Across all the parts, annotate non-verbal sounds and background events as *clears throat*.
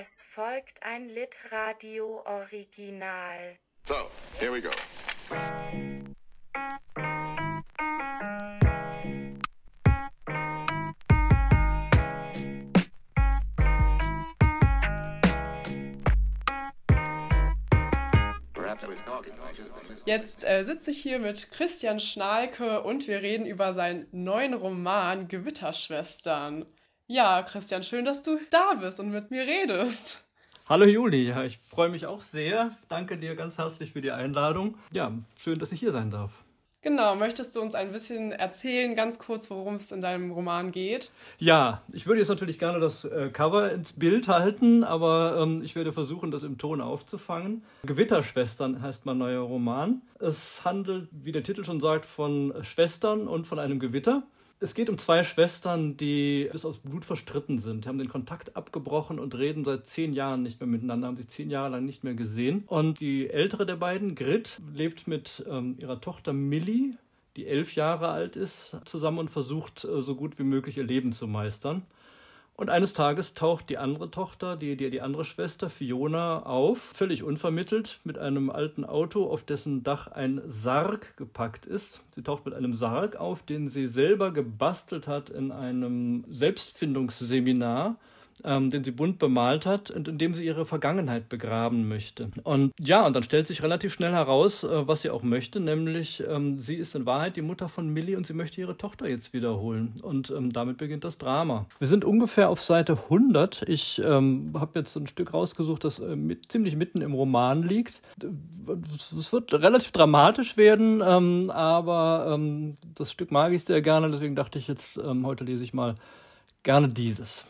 Es folgt ein Litradio Original. So, here we go. Jetzt äh, sitze ich hier mit Christian Schnalke und wir reden über seinen neuen Roman Gewitterschwestern. Ja, Christian, schön, dass du da bist und mit mir redest. Hallo Juli, ja, ich freue mich auch sehr. Danke dir ganz herzlich für die Einladung. Ja, schön, dass ich hier sein darf. Genau, möchtest du uns ein bisschen erzählen, ganz kurz, worum es in deinem Roman geht? Ja, ich würde jetzt natürlich gerne das äh, Cover ins Bild halten, aber ähm, ich werde versuchen, das im Ton aufzufangen. Gewitterschwestern heißt mein neuer Roman. Es handelt, wie der Titel schon sagt, von Schwestern und von einem Gewitter. Es geht um zwei Schwestern, die bis aus Blut verstritten sind, haben den Kontakt abgebrochen und reden seit zehn Jahren nicht mehr miteinander, haben sich zehn Jahre lang nicht mehr gesehen. Und die ältere der beiden, Grit, lebt mit ähm, ihrer Tochter Millie, die elf Jahre alt ist, zusammen und versucht, äh, so gut wie möglich ihr Leben zu meistern. Und eines Tages taucht die andere Tochter, die, die, die andere Schwester, Fiona, auf, völlig unvermittelt, mit einem alten Auto, auf dessen Dach ein Sarg gepackt ist. Sie taucht mit einem Sarg auf, den sie selber gebastelt hat in einem Selbstfindungsseminar ähm, den sie bunt bemalt hat und in dem sie ihre Vergangenheit begraben möchte. Und ja, und dann stellt sich relativ schnell heraus, äh, was sie auch möchte, nämlich ähm, sie ist in Wahrheit die Mutter von Millie und sie möchte ihre Tochter jetzt wiederholen. Und ähm, damit beginnt das Drama. Wir sind ungefähr auf Seite 100. Ich ähm, habe jetzt ein Stück rausgesucht, das äh, mit, ziemlich mitten im Roman liegt. Es wird relativ dramatisch werden, ähm, aber ähm, das Stück mag ich sehr gerne, deswegen dachte ich jetzt, heute lese ich mal gerne dieses.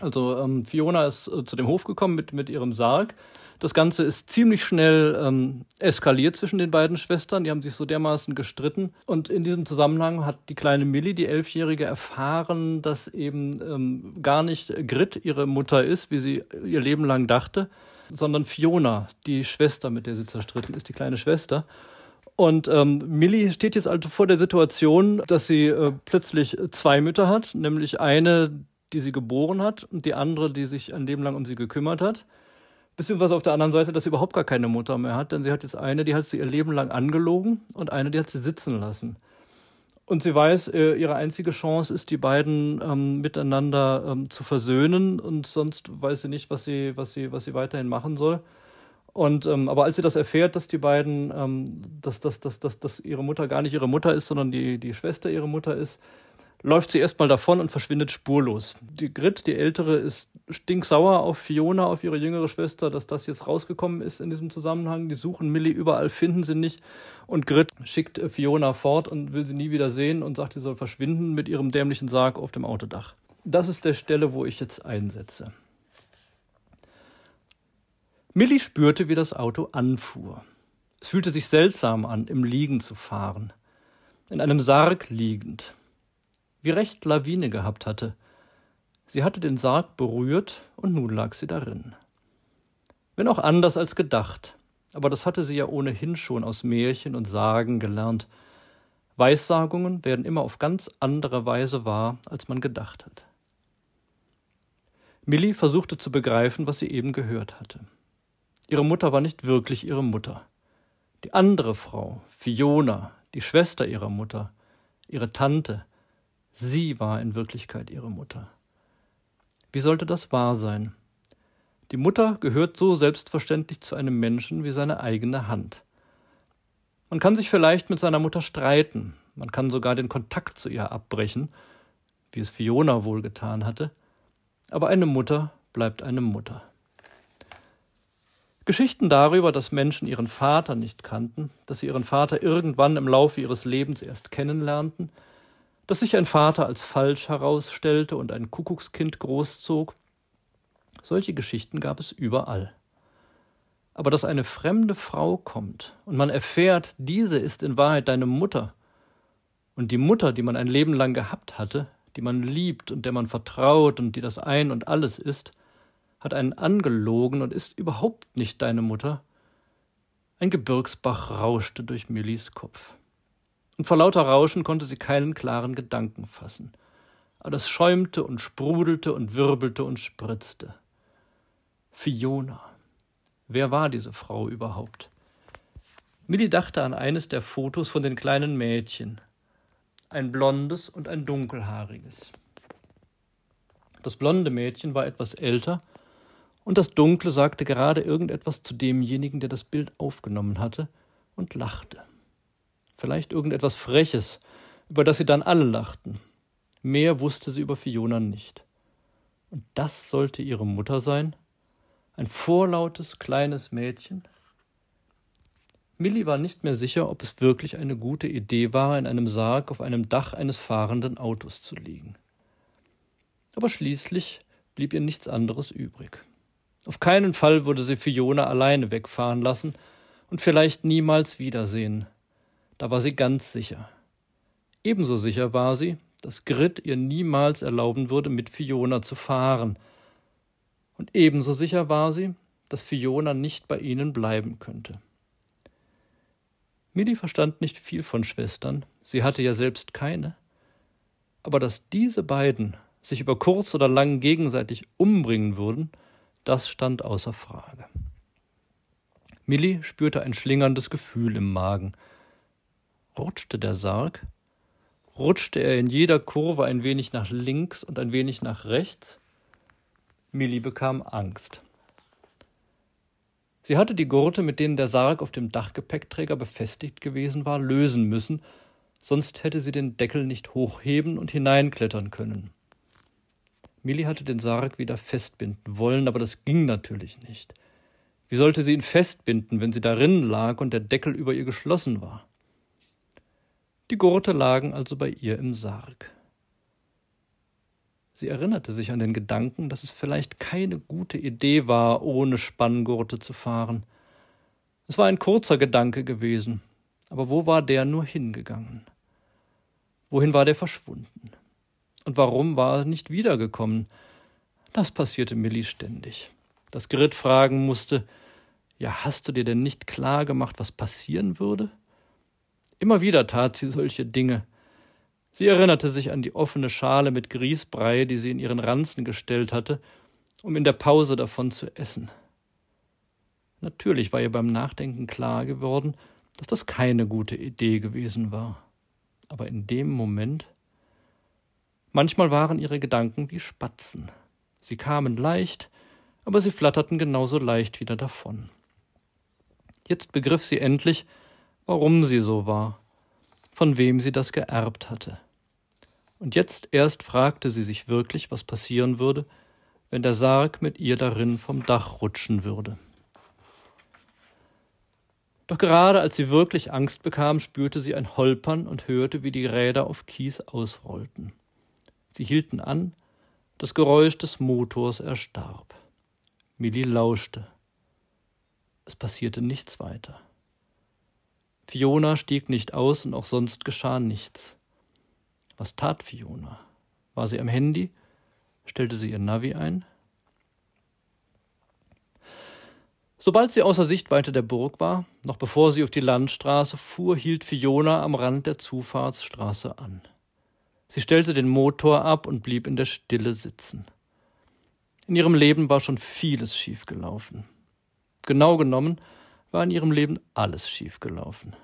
Also ähm, Fiona ist äh, zu dem Hof gekommen mit, mit ihrem Sarg. Das Ganze ist ziemlich schnell ähm, eskaliert zwischen den beiden Schwestern. Die haben sich so dermaßen gestritten. Und in diesem Zusammenhang hat die kleine Millie, die Elfjährige, erfahren, dass eben ähm, gar nicht Grit ihre Mutter ist, wie sie ihr Leben lang dachte, sondern Fiona, die Schwester, mit der sie zerstritten ist, die kleine Schwester. Und ähm, Millie steht jetzt also vor der Situation, dass sie äh, plötzlich zwei Mütter hat, nämlich eine, die sie geboren hat und die andere, die sich ein Leben lang um sie gekümmert hat. Beziehungsweise auf der anderen Seite, dass sie überhaupt gar keine Mutter mehr hat, denn sie hat jetzt eine, die hat sie ihr Leben lang angelogen und eine, die hat sie sitzen lassen. Und sie weiß, äh, ihre einzige Chance ist, die beiden ähm, miteinander ähm, zu versöhnen und sonst weiß sie nicht, was sie, was sie, was sie weiterhin machen soll. Und ähm, aber als sie das erfährt, dass die beiden, ähm, dass, dass, dass, dass, dass ihre Mutter gar nicht ihre Mutter ist, sondern die, die Schwester ihre Mutter ist, läuft sie erstmal davon und verschwindet spurlos. Die Grit, die ältere, ist stinksauer auf Fiona, auf ihre jüngere Schwester, dass das jetzt rausgekommen ist in diesem Zusammenhang. Die suchen Millie überall, finden sie nicht. Und Grit schickt Fiona fort und will sie nie wieder sehen und sagt, sie soll verschwinden mit ihrem dämlichen Sarg auf dem Autodach. Das ist der Stelle, wo ich jetzt einsetze. Millie spürte, wie das Auto anfuhr. Es fühlte sich seltsam an, im Liegen zu fahren. In einem Sarg liegend wie recht Lawine gehabt hatte. Sie hatte den Sarg berührt und nun lag sie darin. Wenn auch anders als gedacht, aber das hatte sie ja ohnehin schon aus Märchen und Sagen gelernt. Weissagungen werden immer auf ganz andere Weise wahr, als man gedacht hat. Millie versuchte zu begreifen, was sie eben gehört hatte. Ihre Mutter war nicht wirklich ihre Mutter. Die andere Frau, Fiona, die Schwester ihrer Mutter, ihre Tante, Sie war in Wirklichkeit ihre Mutter. Wie sollte das wahr sein? Die Mutter gehört so selbstverständlich zu einem Menschen wie seine eigene Hand. Man kann sich vielleicht mit seiner Mutter streiten, man kann sogar den Kontakt zu ihr abbrechen, wie es Fiona wohl getan hatte, aber eine Mutter bleibt eine Mutter. Geschichten darüber, dass Menschen ihren Vater nicht kannten, dass sie ihren Vater irgendwann im Laufe ihres Lebens erst kennenlernten, dass sich ein Vater als falsch herausstellte und ein Kuckuckskind großzog. Solche Geschichten gab es überall. Aber dass eine fremde Frau kommt und man erfährt, diese ist in Wahrheit deine Mutter, und die Mutter, die man ein Leben lang gehabt hatte, die man liebt und der man vertraut und die das Ein und alles ist, hat einen angelogen und ist überhaupt nicht deine Mutter. Ein Gebirgsbach rauschte durch Millis Kopf und vor lauter Rauschen konnte sie keinen klaren Gedanken fassen. Aber es schäumte und sprudelte und wirbelte und spritzte. Fiona. Wer war diese Frau überhaupt? Millie dachte an eines der Fotos von den kleinen Mädchen. Ein blondes und ein dunkelhaariges. Das blonde Mädchen war etwas älter und das dunkle sagte gerade irgendetwas zu demjenigen, der das Bild aufgenommen hatte, und lachte. Vielleicht irgendetwas Freches, über das sie dann alle lachten. Mehr wusste sie über Fiona nicht. Und das sollte ihre Mutter sein? Ein vorlautes kleines Mädchen? Millie war nicht mehr sicher, ob es wirklich eine gute Idee war, in einem Sarg auf einem Dach eines fahrenden Autos zu liegen. Aber schließlich blieb ihr nichts anderes übrig. Auf keinen Fall würde sie Fiona alleine wegfahren lassen und vielleicht niemals wiedersehen. Da war sie ganz sicher. Ebenso sicher war sie, dass Grit ihr niemals erlauben würde, mit Fiona zu fahren. Und ebenso sicher war sie, dass Fiona nicht bei ihnen bleiben könnte. Millie verstand nicht viel von Schwestern, sie hatte ja selbst keine. Aber dass diese beiden sich über kurz oder lang gegenseitig umbringen würden, das stand außer Frage. Millie spürte ein schlingerndes Gefühl im Magen. Rutschte der Sarg? Rutschte er in jeder Kurve ein wenig nach links und ein wenig nach rechts? Millie bekam Angst. Sie hatte die Gurte, mit denen der Sarg auf dem Dachgepäckträger befestigt gewesen war, lösen müssen, sonst hätte sie den Deckel nicht hochheben und hineinklettern können. Millie hatte den Sarg wieder festbinden wollen, aber das ging natürlich nicht. Wie sollte sie ihn festbinden, wenn sie darin lag und der Deckel über ihr geschlossen war? Die Gurte lagen also bei ihr im Sarg. Sie erinnerte sich an den Gedanken, dass es vielleicht keine gute Idee war, ohne Spanngurte zu fahren. Es war ein kurzer Gedanke gewesen, aber wo war der nur hingegangen? Wohin war der verschwunden? Und warum war er nicht wiedergekommen? Das passierte Millie ständig. Dass Grit fragen musste, ja, hast du dir denn nicht klar gemacht, was passieren würde? Immer wieder tat sie solche Dinge, Sie erinnerte sich an die offene Schale mit Grießbrei, die sie in ihren Ranzen gestellt hatte, um in der Pause davon zu essen. Natürlich war ihr beim Nachdenken klar geworden, dass das keine gute Idee gewesen war. Aber in dem Moment. Manchmal waren ihre Gedanken wie Spatzen. Sie kamen leicht, aber sie flatterten genauso leicht wieder davon. Jetzt begriff sie endlich, warum sie so war von wem sie das geerbt hatte. Und jetzt erst fragte sie sich wirklich, was passieren würde, wenn der Sarg mit ihr darin vom Dach rutschen würde. Doch gerade als sie wirklich Angst bekam, spürte sie ein Holpern und hörte, wie die Räder auf Kies ausrollten. Sie hielten an, das Geräusch des Motors erstarb. Millie lauschte. Es passierte nichts weiter. Fiona stieg nicht aus und auch sonst geschah nichts. Was tat Fiona? War sie am Handy? Stellte sie ihr Navi ein? Sobald sie außer Sichtweite der Burg war, noch bevor sie auf die Landstraße fuhr, hielt Fiona am Rand der Zufahrtsstraße an. Sie stellte den Motor ab und blieb in der Stille sitzen. In ihrem Leben war schon vieles schiefgelaufen. Genau genommen war in ihrem Leben alles schiefgelaufen.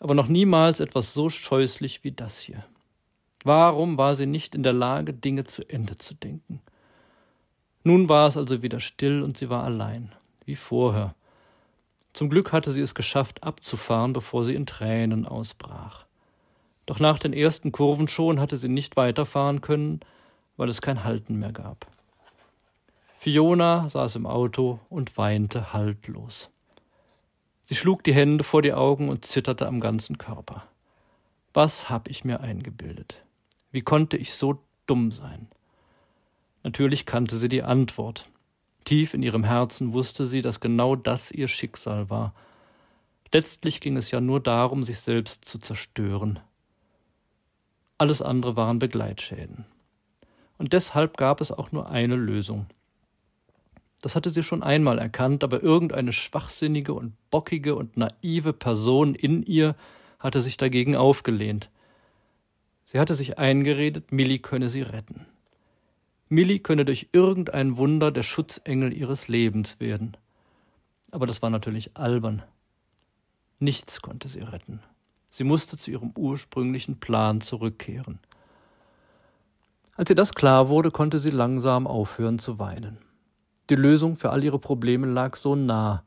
Aber noch niemals etwas so scheußlich wie das hier. Warum war sie nicht in der Lage, Dinge zu Ende zu denken? Nun war es also wieder still und sie war allein, wie vorher. Zum Glück hatte sie es geschafft, abzufahren, bevor sie in Tränen ausbrach. Doch nach den ersten Kurven schon hatte sie nicht weiterfahren können, weil es kein Halten mehr gab. Fiona saß im Auto und weinte haltlos. Sie schlug die Hände vor die Augen und zitterte am ganzen Körper. Was hab ich mir eingebildet? Wie konnte ich so dumm sein? Natürlich kannte sie die Antwort. Tief in ihrem Herzen wusste sie, dass genau das ihr Schicksal war. Letztlich ging es ja nur darum, sich selbst zu zerstören. Alles andere waren Begleitschäden. Und deshalb gab es auch nur eine Lösung. Das hatte sie schon einmal erkannt, aber irgendeine schwachsinnige und bockige und naive Person in ihr hatte sich dagegen aufgelehnt. Sie hatte sich eingeredet, Millie könne sie retten. Millie könne durch irgendein Wunder der Schutzengel ihres Lebens werden. Aber das war natürlich albern. Nichts konnte sie retten. Sie musste zu ihrem ursprünglichen Plan zurückkehren. Als ihr das klar wurde, konnte sie langsam aufhören zu weinen. Die Lösung für all ihre Probleme lag so nah.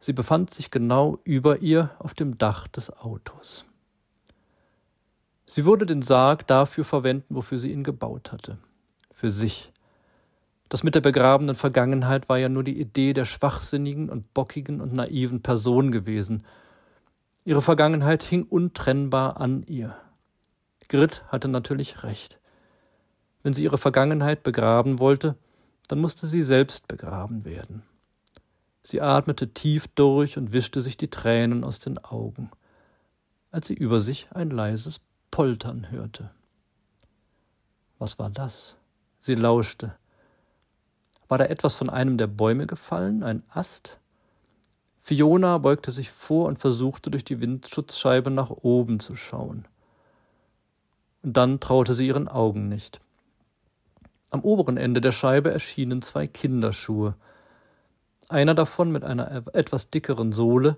Sie befand sich genau über ihr auf dem Dach des Autos. Sie würde den Sarg dafür verwenden, wofür sie ihn gebaut hatte. Für sich. Das mit der begrabenen Vergangenheit war ja nur die Idee der schwachsinnigen und bockigen und naiven Person gewesen. Ihre Vergangenheit hing untrennbar an ihr. Grit hatte natürlich recht. Wenn sie ihre Vergangenheit begraben wollte, dann musste sie selbst begraben werden. Sie atmete tief durch und wischte sich die Tränen aus den Augen, als sie über sich ein leises Poltern hörte. Was war das? Sie lauschte. War da etwas von einem der Bäume gefallen, ein Ast? Fiona beugte sich vor und versuchte durch die Windschutzscheibe nach oben zu schauen. Und dann traute sie ihren Augen nicht. Am oberen Ende der Scheibe erschienen zwei Kinderschuhe, einer davon mit einer etwas dickeren Sohle,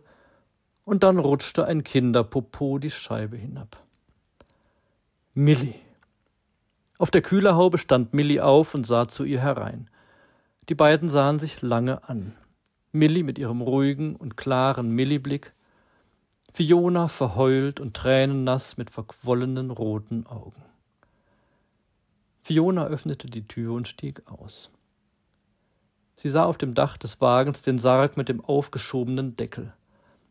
und dann rutschte ein Kinderpopo die Scheibe hinab. Millie. Auf der Kühlerhaube stand Millie auf und sah zu ihr herein. Die beiden sahen sich lange an. Millie mit ihrem ruhigen und klaren Millie-Blick, Fiona verheult und tränennass mit verquollenen roten Augen. Fiona öffnete die Tür und stieg aus. Sie sah auf dem Dach des Wagens den Sarg mit dem aufgeschobenen Deckel.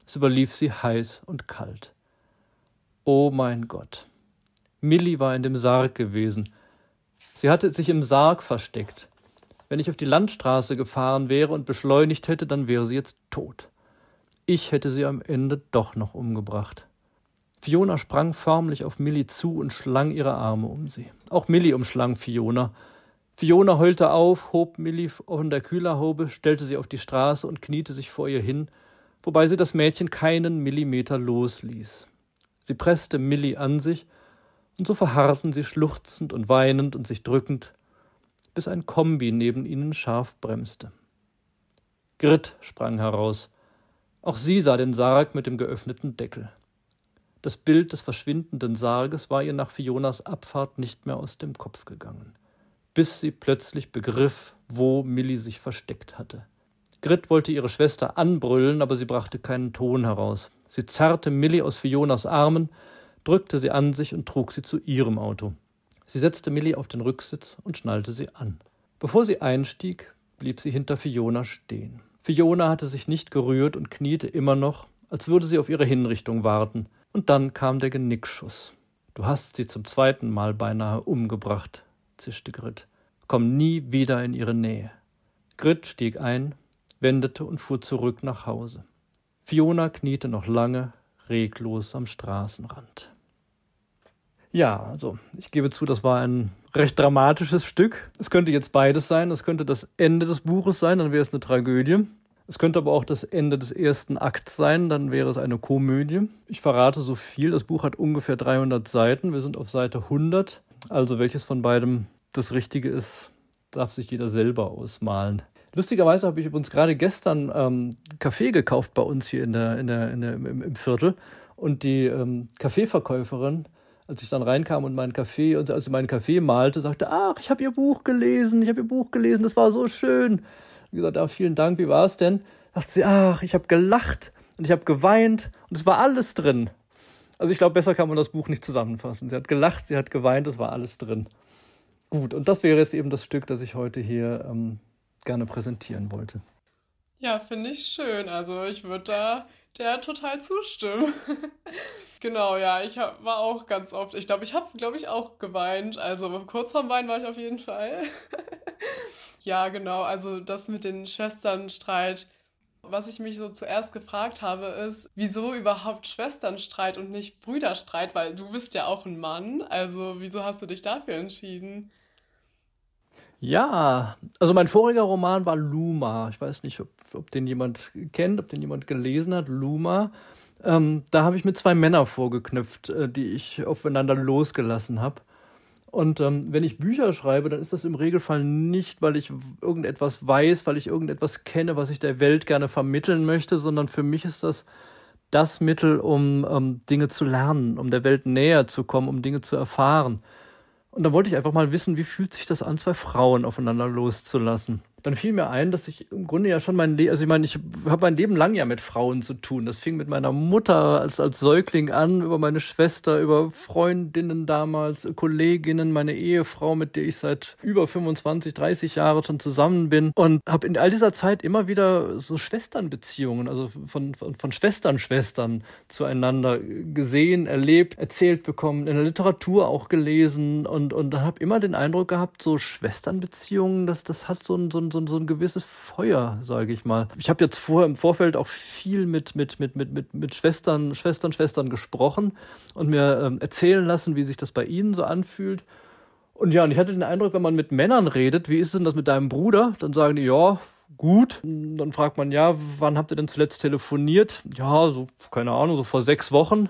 Es überlief sie heiß und kalt. Oh mein Gott. Millie war in dem Sarg gewesen. Sie hatte sich im Sarg versteckt. Wenn ich auf die Landstraße gefahren wäre und beschleunigt hätte, dann wäre sie jetzt tot. Ich hätte sie am Ende doch noch umgebracht. Fiona sprang förmlich auf Millie zu und schlang ihre Arme um sie. Auch Millie umschlang Fiona. Fiona heulte auf, hob Millie von der Kühlerhaube, stellte sie auf die Straße und kniete sich vor ihr hin, wobei sie das Mädchen keinen Millimeter losließ. Sie presste Millie an sich, und so verharrten sie schluchzend und weinend und sich drückend, bis ein Kombi neben ihnen scharf bremste. Grit sprang heraus. Auch sie sah den Sarg mit dem geöffneten Deckel. Das Bild des verschwindenden Sarges war ihr nach Fionas Abfahrt nicht mehr aus dem Kopf gegangen, bis sie plötzlich begriff, wo Millie sich versteckt hatte. Grit wollte ihre Schwester anbrüllen, aber sie brachte keinen Ton heraus. Sie zerrte Millie aus Fionas Armen, drückte sie an sich und trug sie zu ihrem Auto. Sie setzte Millie auf den Rücksitz und schnallte sie an. Bevor sie einstieg, blieb sie hinter Fiona stehen. Fiona hatte sich nicht gerührt und kniete immer noch, als würde sie auf ihre Hinrichtung warten. Und dann kam der Genickschuss. Du hast sie zum zweiten Mal beinahe umgebracht, zischte Grit. Komm nie wieder in ihre Nähe. Grit stieg ein, wendete und fuhr zurück nach Hause. Fiona kniete noch lange reglos am Straßenrand. Ja, also ich gebe zu, das war ein recht dramatisches Stück. Es könnte jetzt beides sein. Es könnte das Ende des Buches sein, dann wäre es eine Tragödie. Es könnte aber auch das Ende des ersten Akts sein, dann wäre es eine Komödie. Ich verrate so viel. Das Buch hat ungefähr 300 Seiten. Wir sind auf Seite 100. Also welches von beidem das Richtige ist, darf sich jeder selber ausmalen. Lustigerweise habe ich übrigens gerade gestern ähm, Kaffee gekauft bei uns hier in der, in der, in der, im, im Viertel. Und die ähm, Kaffeeverkäuferin als ich dann reinkam und meinen Kaffee, und als sie meinen Kaffee malte, sagte, ach, ich habe ihr Buch gelesen, ich habe ihr Buch gelesen, das war so schön. Ich gesagt, ah, vielen Dank, wie war es denn? Sagte sie, ach, ich habe gelacht und ich habe geweint und es war alles drin. Also ich glaube, besser kann man das Buch nicht zusammenfassen. Sie hat gelacht, sie hat geweint, es war alles drin. Gut, und das wäre jetzt eben das Stück, das ich heute hier ähm, gerne präsentieren wollte. Ja, finde ich schön. Also ich würde da der total zustimmen. *laughs* genau, ja, ich hab, war auch ganz oft, ich glaube, ich habe, glaube ich, auch geweint. Also kurz vorm Weinen war ich auf jeden Fall. *laughs* ja, genau, also das mit den Schwesternstreit. Was ich mich so zuerst gefragt habe, ist, wieso überhaupt Schwesternstreit und nicht Brüderstreit? Weil du bist ja auch ein Mann. Also wieso hast du dich dafür entschieden? Ja, also mein voriger Roman war Luma. Ich weiß nicht, ob, ob den jemand kennt, ob den jemand gelesen hat. Luma. Ähm, da habe ich mit zwei Männern vorgeknüpft, äh, die ich aufeinander losgelassen habe. Und ähm, wenn ich Bücher schreibe, dann ist das im Regelfall nicht, weil ich irgendetwas weiß, weil ich irgendetwas kenne, was ich der Welt gerne vermitteln möchte, sondern für mich ist das das Mittel, um um Dinge zu lernen, um der Welt näher zu kommen, um Dinge zu erfahren. Und da wollte ich einfach mal wissen, wie fühlt sich das an, zwei Frauen aufeinander loszulassen dann fiel mir ein, dass ich im Grunde ja schon mein Leben, also ich meine, ich habe mein Leben lang ja mit Frauen zu tun. Das fing mit meiner Mutter als, als Säugling an, über meine Schwester, über Freundinnen damals, Kolleginnen, meine Ehefrau, mit der ich seit über 25, 30 Jahren schon zusammen bin und habe in all dieser Zeit immer wieder so Schwesternbeziehungen, also von, von, von Schwestern, Schwestern zueinander gesehen, erlebt, erzählt bekommen, in der Literatur auch gelesen und, und habe immer den Eindruck gehabt, so Schwesternbeziehungen, das, das hat so ein, so ein so, so ein gewisses Feuer, sage ich mal. Ich habe jetzt vorher im Vorfeld auch viel mit, mit, mit, mit, mit, mit Schwestern, Schwestern, Schwestern gesprochen und mir ähm, erzählen lassen, wie sich das bei ihnen so anfühlt. Und ja, und ich hatte den Eindruck, wenn man mit Männern redet, wie ist denn das mit deinem Bruder? Dann sagen die, ja, gut. Dann fragt man, ja, wann habt ihr denn zuletzt telefoniert? Ja, so, keine Ahnung, so vor sechs Wochen.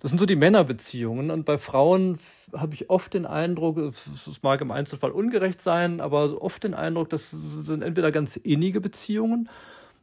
Das sind so die Männerbeziehungen. Und bei Frauen habe ich oft den Eindruck, es mag im Einzelfall ungerecht sein, aber oft den Eindruck, das sind entweder ganz innige Beziehungen.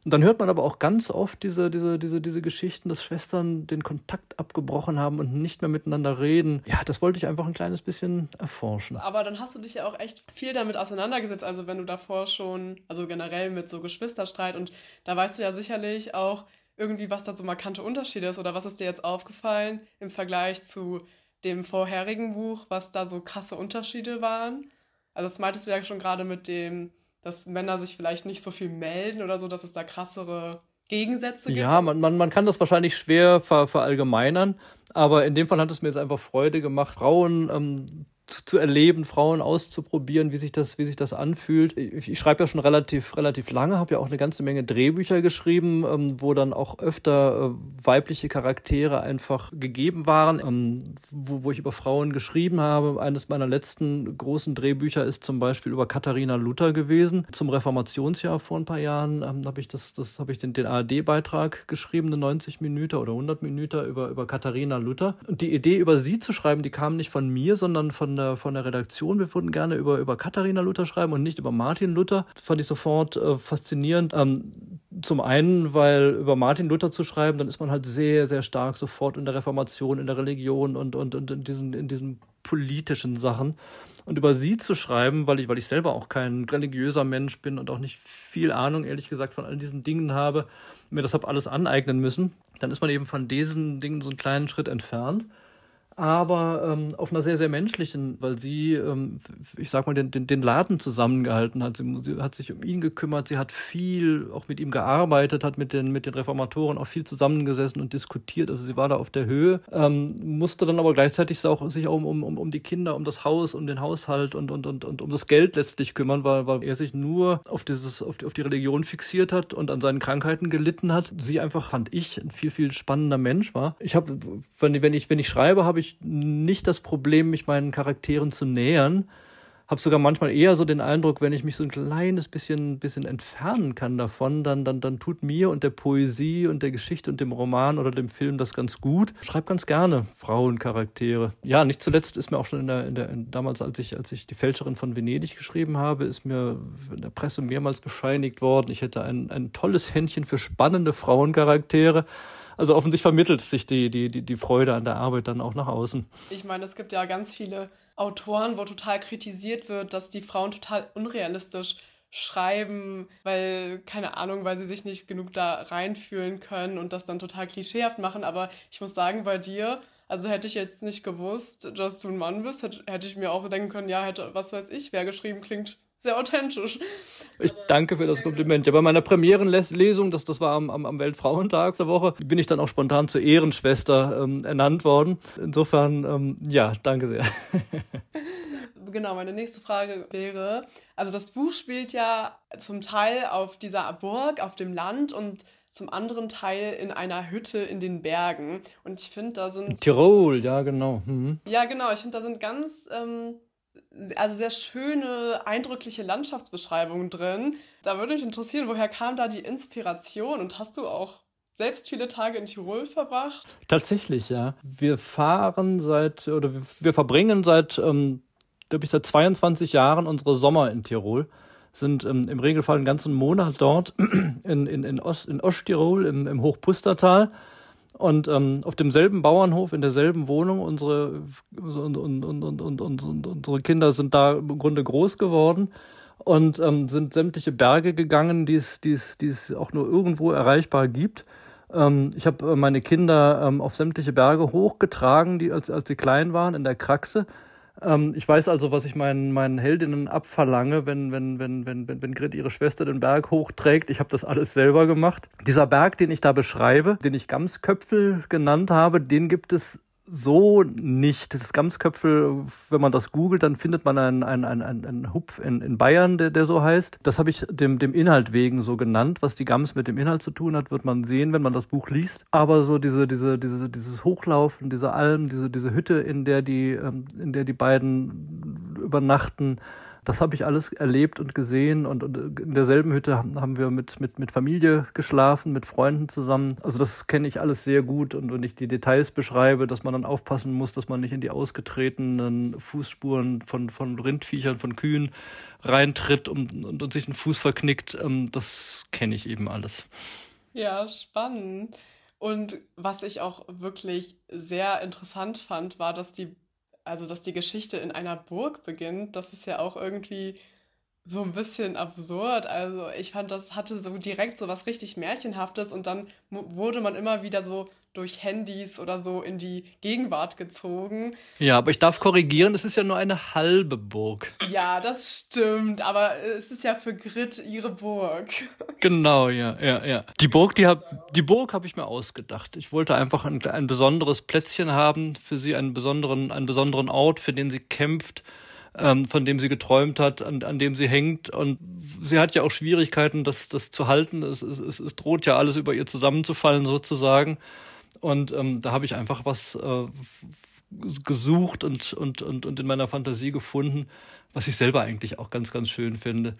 Und dann hört man aber auch ganz oft diese, diese, diese, diese Geschichten, dass Schwestern den Kontakt abgebrochen haben und nicht mehr miteinander reden. Ja, das wollte ich einfach ein kleines bisschen erforschen. Aber dann hast du dich ja auch echt viel damit auseinandergesetzt. Also wenn du davor schon, also generell mit so Geschwisterstreit und da weißt du ja sicherlich auch, irgendwie, was da so markante Unterschiede ist oder was ist dir jetzt aufgefallen im Vergleich zu dem vorherigen Buch, was da so krasse Unterschiede waren? Also das meintest du ja schon gerade mit dem, dass Männer sich vielleicht nicht so viel melden oder so, dass es da krassere Gegensätze gibt. Ja, man, man, man kann das wahrscheinlich schwer ver, verallgemeinern, aber in dem Fall hat es mir jetzt einfach Freude gemacht, Frauen ähm, zu erleben, Frauen auszuprobieren, wie sich das, wie sich das anfühlt. Ich, ich schreibe ja schon relativ, relativ lange, habe ja auch eine ganze Menge Drehbücher geschrieben, ähm, wo dann auch öfter äh, weibliche Charaktere einfach gegeben waren, ähm, wo, wo ich über Frauen geschrieben habe. Eines meiner letzten großen Drehbücher ist zum Beispiel über Katharina Luther gewesen. Zum Reformationsjahr vor ein paar Jahren ähm, habe ich das, das habe ich den, den ARD-Beitrag geschrieben, eine 90 Minuten oder 100 Minuten über, über Katharina Luther. Und die Idee, über sie zu schreiben, die kam nicht von mir, sondern von der, von der Redaktion. Wir würden gerne über, über Katharina Luther schreiben und nicht über Martin Luther. Das fand ich sofort äh, faszinierend. Ähm, zum einen, weil über Martin Luther zu schreiben, dann ist man halt sehr, sehr stark sofort in der Reformation, in der Religion und, und, und in, diesen, in diesen politischen Sachen. Und über sie zu schreiben, weil ich, weil ich selber auch kein religiöser Mensch bin und auch nicht viel Ahnung, ehrlich gesagt, von all diesen Dingen habe, mir das habe alles aneignen müssen, dann ist man eben von diesen Dingen so einen kleinen Schritt entfernt aber ähm, auf einer sehr, sehr menschlichen, weil sie, ähm, ich sag mal, den, den, den Laden zusammengehalten hat. Sie, sie, hat sich um ihn gekümmert, sie hat viel auch mit ihm gearbeitet, hat mit den, mit den Reformatoren auch viel zusammengesessen und diskutiert. Also sie war da auf der Höhe, ähm, musste dann aber gleichzeitig auch, sich auch um, um, um die Kinder, um das Haus, um den Haushalt und, und, und, und um das Geld letztlich kümmern, weil, weil er sich nur auf, dieses, auf, die, auf die Religion fixiert hat und an seinen Krankheiten gelitten hat. Sie einfach, fand ich, ein viel, viel spannender Mensch war. Ich habe, wenn, wenn, ich, wenn ich schreibe, habe ich ich nicht das Problem, mich meinen Charakteren zu nähern. Habe sogar manchmal eher so den Eindruck, wenn ich mich so ein kleines bisschen, bisschen entfernen kann davon, dann, dann, dann tut mir und der Poesie und der Geschichte und dem Roman oder dem Film das ganz gut. Schreib ganz gerne Frauencharaktere. Ja, nicht zuletzt ist mir auch schon in der, in der in, damals, als ich, als ich die Fälscherin von Venedig geschrieben habe, ist mir in der Presse mehrmals bescheinigt worden, ich hätte ein, ein tolles Händchen für spannende Frauencharaktere. Also offensichtlich vermittelt sich die, die, die, die Freude an der Arbeit dann auch nach außen. Ich meine, es gibt ja ganz viele Autoren, wo total kritisiert wird, dass die Frauen total unrealistisch schreiben, weil, keine Ahnung, weil sie sich nicht genug da reinfühlen können und das dann total klischeehaft machen. Aber ich muss sagen, bei dir, also hätte ich jetzt nicht gewusst, dass du ein Mann bist, hätte, hätte ich mir auch denken können, ja, hätte, was weiß ich, wer geschrieben klingt sehr authentisch. Ich danke für das Kompliment. Ja, bei meiner Premierenlesung, das, das war am, am, Weltfrauentag der Woche, bin ich dann auch spontan zur Ehrenschwester ähm, ernannt worden. Insofern, ähm, ja, danke sehr. *laughs* genau, meine nächste Frage wäre, also das Buch spielt ja zum Teil auf dieser Burg, auf dem Land und zum anderen Teil in einer Hütte in den Bergen. Und ich finde, da sind. Tirol, ja, genau. Mhm. Ja, genau. Ich finde, da sind ganz ähm, also sehr schöne, eindrückliche Landschaftsbeschreibungen drin. Da würde mich interessieren, woher kam da die Inspiration und hast du auch selbst viele Tage in Tirol verbracht? Tatsächlich, ja. Wir fahren seit oder wir verbringen seit ähm, glaube ich, seit 22 Jahren unsere Sommer in Tirol. Sind ähm, im Regelfall einen ganzen Monat dort *clears throat* in, in, in, Ost, in Osttirol, im, im Hochpustertal. Und ähm, auf demselben Bauernhof, in derselben Wohnung, unsere, und, und, und, und, und, und, unsere Kinder sind da im Grunde groß geworden und ähm, sind sämtliche Berge gegangen, die es, die es, die es auch nur irgendwo erreichbar gibt. Ähm, ich habe äh, meine Kinder ähm, auf sämtliche Berge hochgetragen, die, als, als sie klein waren, in der Kraxe. Ähm, ich weiß also, was ich meinen, meinen Heldinnen abverlange, wenn, wenn, wenn, wenn, wenn, wenn Grit ihre Schwester den Berg hochträgt. Ich habe das alles selber gemacht. Dieser Berg, den ich da beschreibe, den ich Gamsköpfel genannt habe, den gibt es so nicht. Das Gamsköpfel, wenn man das googelt, dann findet man einen, einen, einen, einen Hupf in, in Bayern, der, der so heißt. Das habe ich dem, dem Inhalt wegen so genannt. Was die Gams mit dem Inhalt zu tun hat, wird man sehen, wenn man das Buch liest. Aber so diese, diese, diese, dieses Hochlaufen, diese Alm, diese, diese Hütte, in der die, ähm, in der die beiden übernachten, das habe ich alles erlebt und gesehen und, und, in derselben Hütte haben wir mit, mit, mit Familie geschlafen, mit Freunden zusammen. Also das kenne ich alles sehr gut und wenn ich die Details beschreibe, dass man dann aufpassen muss, dass man nicht in die ausgetretenen Fußspuren von, von Rindviechern, von Kühen reintritt und, und, und sich den Fuß verknickt, ähm, das kenne ich eben alles. Ja, spannend. Und was ich auch wirklich sehr interessant fand, war, dass die also dass die Geschichte in einer Burg beginnt, das ist ja auch irgendwie so ein bisschen absurd. Also ich fand, das hatte so direkt so was richtig Märchenhaftes und dann wurde man immer wieder so durch Handys oder so in die Gegenwart gezogen. Ja, aber ich darf korrigieren, es ist ja nur eine halbe Burg. Ja, das stimmt, aber es ist ja für Grit ihre Burg. *laughs* Genau, ja, ja, ja. Die Burg, die hab, die Burg habe ich mir ausgedacht. Ich wollte einfach ein, ein besonderes Plätzchen haben für sie, einen besonderen, einen besonderen Ort, für den sie kämpft ähm, von dem sie geträumt hat, an, an dem sie hängt. Und sie hat ja auch Schwierigkeiten, das, das zu halten. Es, es, es droht ja alles über ihr zusammenzufallen sozusagen. Und ähm, da habe ich einfach was äh, gesucht und, und, und, und in meiner Fantasie gefunden, was ich selber eigentlich auch ganz, ganz schön finde.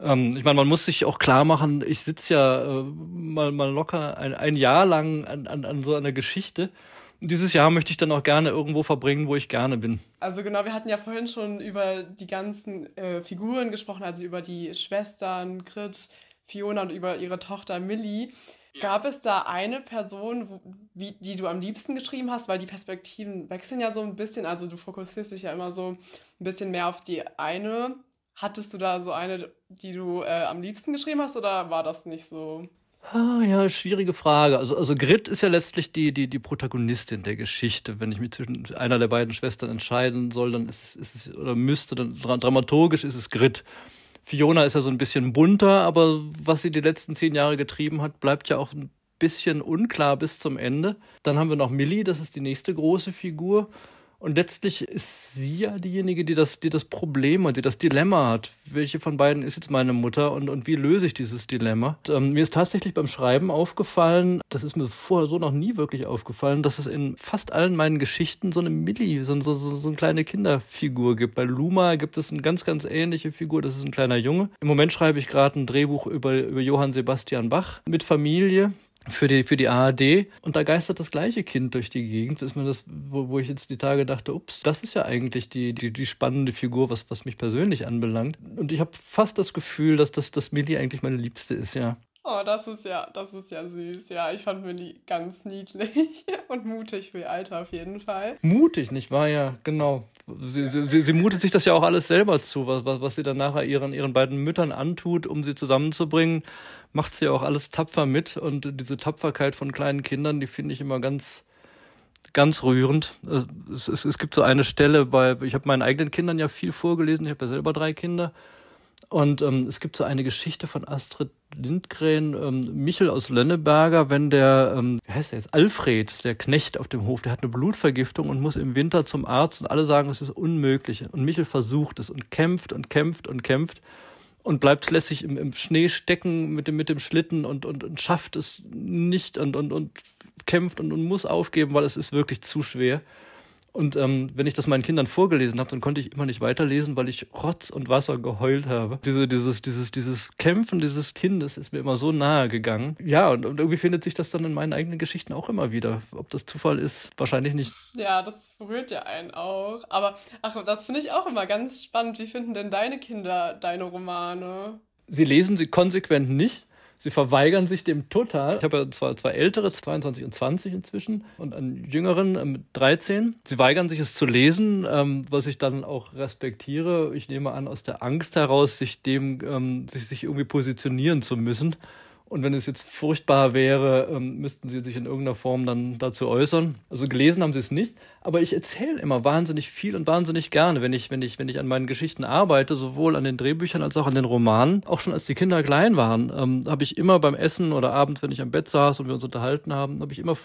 Ähm, ich meine, man muss sich auch klar machen, ich sitze ja äh, mal, mal locker ein, ein Jahr lang an, an, an so einer Geschichte dieses Jahr möchte ich dann auch gerne irgendwo verbringen, wo ich gerne bin. Also genau, wir hatten ja vorhin schon über die ganzen äh, Figuren gesprochen, also über die Schwestern Grit, Fiona und über ihre Tochter Millie. Gab es da eine Person, wie, die du am liebsten geschrieben hast? Weil die Perspektiven wechseln ja so ein bisschen. Also du fokussierst dich ja immer so ein bisschen mehr auf die eine. Hattest du da so eine, die du äh, am liebsten geschrieben hast oder war das nicht so? Ah, ja, schwierige Frage. Also, also Grit ist ja letztlich die, die, die Protagonistin der Geschichte. Wenn ich mich zwischen einer der beiden Schwestern entscheiden soll, dann ist, ist es, oder müsste, dann dramaturgisch ist es Grit. Fiona ist ja so ein bisschen bunter, aber was sie die letzten zehn Jahre getrieben hat, bleibt ja auch ein bisschen unklar bis zum Ende. Dann haben wir noch Millie, das ist die nächste große Figur. Und letztlich ist sie ja diejenige, die das, die das Problem und die das Dilemma hat. Welche von beiden ist jetzt meine Mutter und, und wie löse ich dieses Dilemma? Und, ähm, mir ist tatsächlich beim Schreiben aufgefallen, das ist mir vorher so noch nie wirklich aufgefallen, dass es in fast allen meinen Geschichten so eine Millie, so, so, so, so eine kleine Kinderfigur gibt. Bei Luma gibt es eine ganz, ganz ähnliche Figur, das ist ein kleiner Junge. Im Moment schreibe ich gerade ein Drehbuch über, über Johann Sebastian Bach mit Familie für die, für die ARD. Und da geistert das gleiche Kind durch die Gegend. Das ist mir das, wo, wo ich jetzt die Tage dachte, ups, das ist ja eigentlich die, die, die spannende Figur, was, was mich persönlich anbelangt. Und ich habe fast das Gefühl, dass das, das Millie eigentlich meine Liebste ist, ja. Oh, das ist ja, das ist ja süß. Ja, ich fand Millie ganz niedlich *laughs* und mutig für ihr Alter auf jeden Fall. Mutig, nicht wahr? Ja, genau. Sie, sie, sie mutet sich das ja auch alles selber zu, was, was, was sie dann nachher ihren, ihren beiden Müttern antut, um sie zusammenzubringen macht sie auch alles tapfer mit und diese Tapferkeit von kleinen Kindern, die finde ich immer ganz, ganz rührend. Es, es, es gibt so eine Stelle bei, ich habe meinen eigenen Kindern ja viel vorgelesen, ich habe ja selber drei Kinder. Und ähm, es gibt so eine Geschichte von Astrid Lindgren, ähm, Michel aus Lenneberger, wenn der, ähm, wie heißt der jetzt, Alfred, der Knecht auf dem Hof, der hat eine Blutvergiftung und muss im Winter zum Arzt und alle sagen, es ist unmöglich. Und Michel versucht es und kämpft und kämpft und kämpft und bleibt lässig im, im Schnee stecken mit dem, mit dem Schlitten und, und, und schafft es nicht und, und, und kämpft und, und muss aufgeben, weil es ist wirklich zu schwer. Und ähm, wenn ich das meinen Kindern vorgelesen habe, dann konnte ich immer nicht weiterlesen, weil ich Rotz und Wasser geheult habe. Diese, dieses, dieses, dieses Kämpfen dieses Kindes ist mir immer so nahe gegangen. Ja, und, und irgendwie findet sich das dann in meinen eigenen Geschichten auch immer wieder. Ob das Zufall ist, wahrscheinlich nicht. Ja, das berührt ja einen auch. Aber ach, das finde ich auch immer ganz spannend. Wie finden denn deine Kinder deine Romane? Sie lesen sie konsequent nicht. Sie verweigern sich dem total. Ich habe ja zwar zwei ältere, 22 und 20 inzwischen, und einen jüngeren mit 13. Sie weigern sich es zu lesen, ähm, was ich dann auch respektiere. Ich nehme an, aus der Angst heraus, sich dem, ähm, sich, sich irgendwie positionieren zu müssen. Und wenn es jetzt furchtbar wäre, ähm, müssten sie sich in irgendeiner Form dann dazu äußern. Also gelesen haben sie es nicht, aber ich erzähle immer wahnsinnig viel und wahnsinnig gerne, wenn ich, wenn ich, wenn ich an meinen Geschichten arbeite, sowohl an den Drehbüchern als auch an den Romanen. Auch schon als die Kinder klein waren, ähm, habe ich immer beim Essen oder abends, wenn ich am Bett saß und wir uns unterhalten haben, habe ich immer